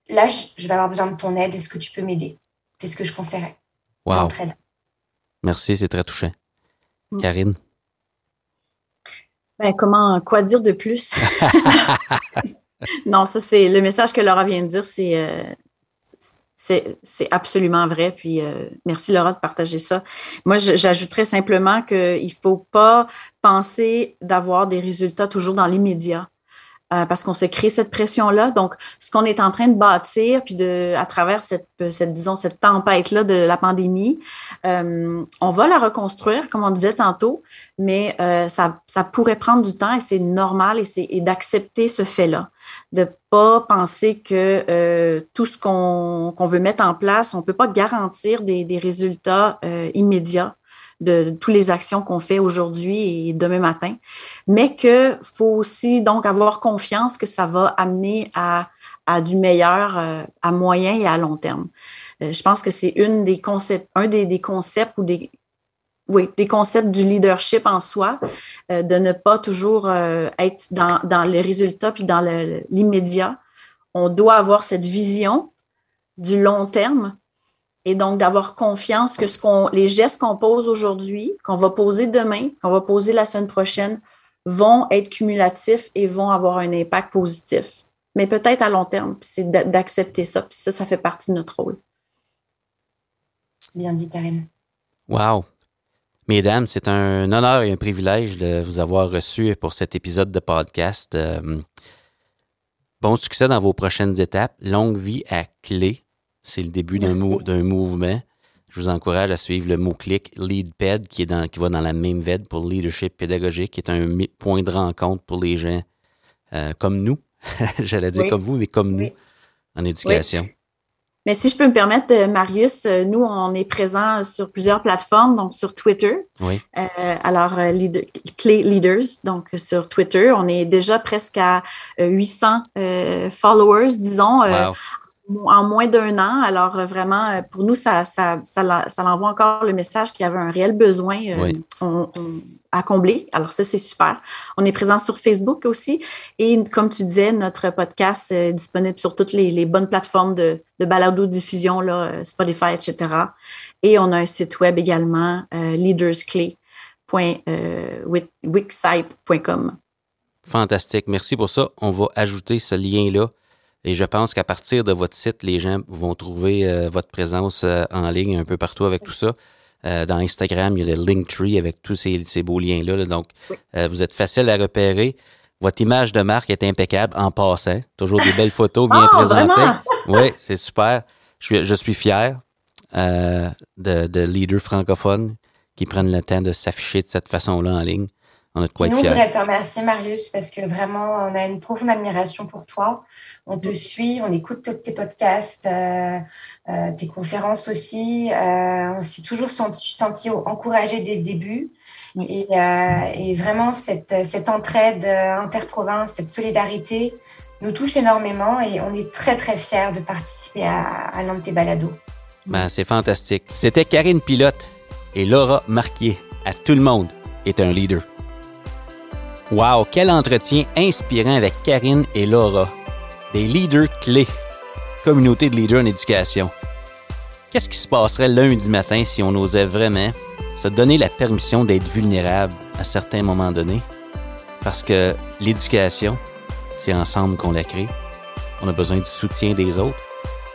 S1: là, je vais avoir besoin de ton aide. Est-ce que tu peux m'aider? C'est ce que je conseillerais.
S2: Wow. Merci, c'est très touchant. Mm. Karine?
S3: Ben, comment, quoi dire de plus? [LAUGHS] [LAUGHS] non, ça, c'est le message que Laura vient de dire, c'est. Euh, c'est absolument vrai. Puis euh, merci Laura de partager ça. Moi, j'ajouterais simplement qu'il ne faut pas penser d'avoir des résultats toujours dans l'immédiat. Euh, parce qu'on se crée cette pression-là. Donc, ce qu'on est en train de bâtir, puis à travers cette, cette disons, cette tempête-là de la pandémie, euh, on va la reconstruire, comme on disait tantôt, mais euh, ça, ça pourrait prendre du temps et c'est normal et c'est d'accepter ce fait-là, de pas penser que tout ce qu'on qu'on veut mettre en place, on peut pas garantir des, des résultats immédiats de, toutes les actions qu'on fait aujourd'hui et demain matin, mais qu'il faut aussi donc avoir confiance que ça va amener à, à du meilleur euh, à moyen et à long terme. Euh, je pense que c'est une des concepts, un des, des, concepts ou des oui, des concepts du leadership en soi, euh, de ne pas toujours être dans, dans les résultats puis dans l'immédiat. On doit avoir cette vision du long terme et donc d'avoir confiance que ce qu'on, les gestes qu'on pose aujourd'hui, qu'on va poser demain, qu'on va poser la semaine prochaine, vont être cumulatifs et vont avoir un impact positif. Mais peut-être à long terme, c'est d'accepter ça. Puis ça, ça fait partie de notre rôle.
S1: Bien dit, Karine.
S2: Wow! Mesdames, c'est un honneur et un privilège de vous avoir reçu pour cet épisode de podcast. Euh, bon succès dans vos prochaines étapes. Longue vie à clé. C'est le début d'un, mouvement. Je vous encourage à suivre le mot-clic LeadPed qui, est dans, qui va dans la même veine pour leadership pédagogique, qui est un point de rencontre pour les gens euh, comme nous. [LAUGHS] J'allais dire comme vous, mais comme nous en éducation.
S3: Mais si je peux me permettre, euh, Marius, euh, nous, on est présent sur plusieurs plateformes, donc sur Twitter.
S2: Oui.
S3: alors, Clé Leaders, donc sur Twitter, on est déjà presque à 800 followers, disons, en moins d'un an. Alors, euh, vraiment, euh, pour nous, ça, ça, ça, ça l'envoie encore le message qu'il y avait un réel besoin euh, à combler. Alors, ça, c'est super. On est présent sur Facebook aussi. Et comme tu disais, notre podcast est disponible sur toutes les, bonnes plateformes de, de balado-diffusion, là, Spotify, etc. Et on a un site web également, leadersclé.wixsite.com.
S2: Fantastique. Merci pour ça. On va ajouter ce lien-là et je pense qu'à partir de votre site, les gens vont trouver euh, votre présence euh, en ligne un peu partout avec tout ça. Euh, dans Instagram, il y a le Linktree avec tous ces, beaux liens-là. Donc, vous êtes facile à repérer. Votre image de marque est impeccable en passant. Toujours des belles photos bien oh, présentées. Oui, c'est super. Je suis, je suis fier de, de leaders francophones qui prennent le temps de s'afficher de cette façon-là en ligne.
S1: On a de quoi être fiers. voudrais te remercier, Marius, parce que vraiment, on a une profonde admiration pour toi. On te suit, on écoute tes podcasts, euh, euh, tes conférences aussi. Euh, on s'est toujours senti, senti, encouragé dès le début. Et, vraiment, cette, cette entraide interprovince, cette solidarité nous touche énormément et on est très, très fiers de participer à, à l'un de tes balados.
S2: Ben, c'est fantastique. C'était Karine Pilote et Laura Marquier. À tout le monde est un leader. Wow, quel entretien inspirant avec Karine et Laura, des leaders clés, communauté de leaders en éducation. Qu'est-ce qui se passerait lundi matin si on osait vraiment se donner la permission d'être vulnérable à certains moments donnés? Parce que l'éducation, c'est ensemble qu'on la crée. On a besoin du soutien des autres.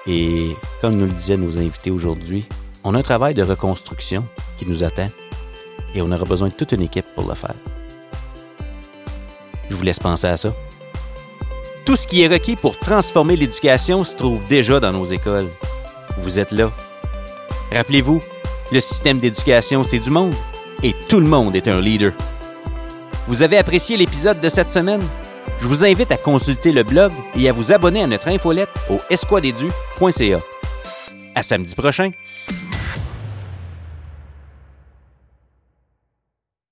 S2: Et comme nous le disaient nos invités aujourd'hui, on a un travail de reconstruction qui nous attend. Et on aura besoin de toute une équipe pour le faire. Je vous laisse penser à ça. Tout ce qui est requis pour transformer l'éducation se trouve déjà dans nos écoles. Vous êtes là. Rappelez-vous, le système d'éducation, c'est du monde et tout le monde est un leader. Vous avez apprécié l'épisode de cette semaine? Je vous invite à consulter le blog et à vous abonner à notre infolette au esquadedu.ca. À samedi prochain!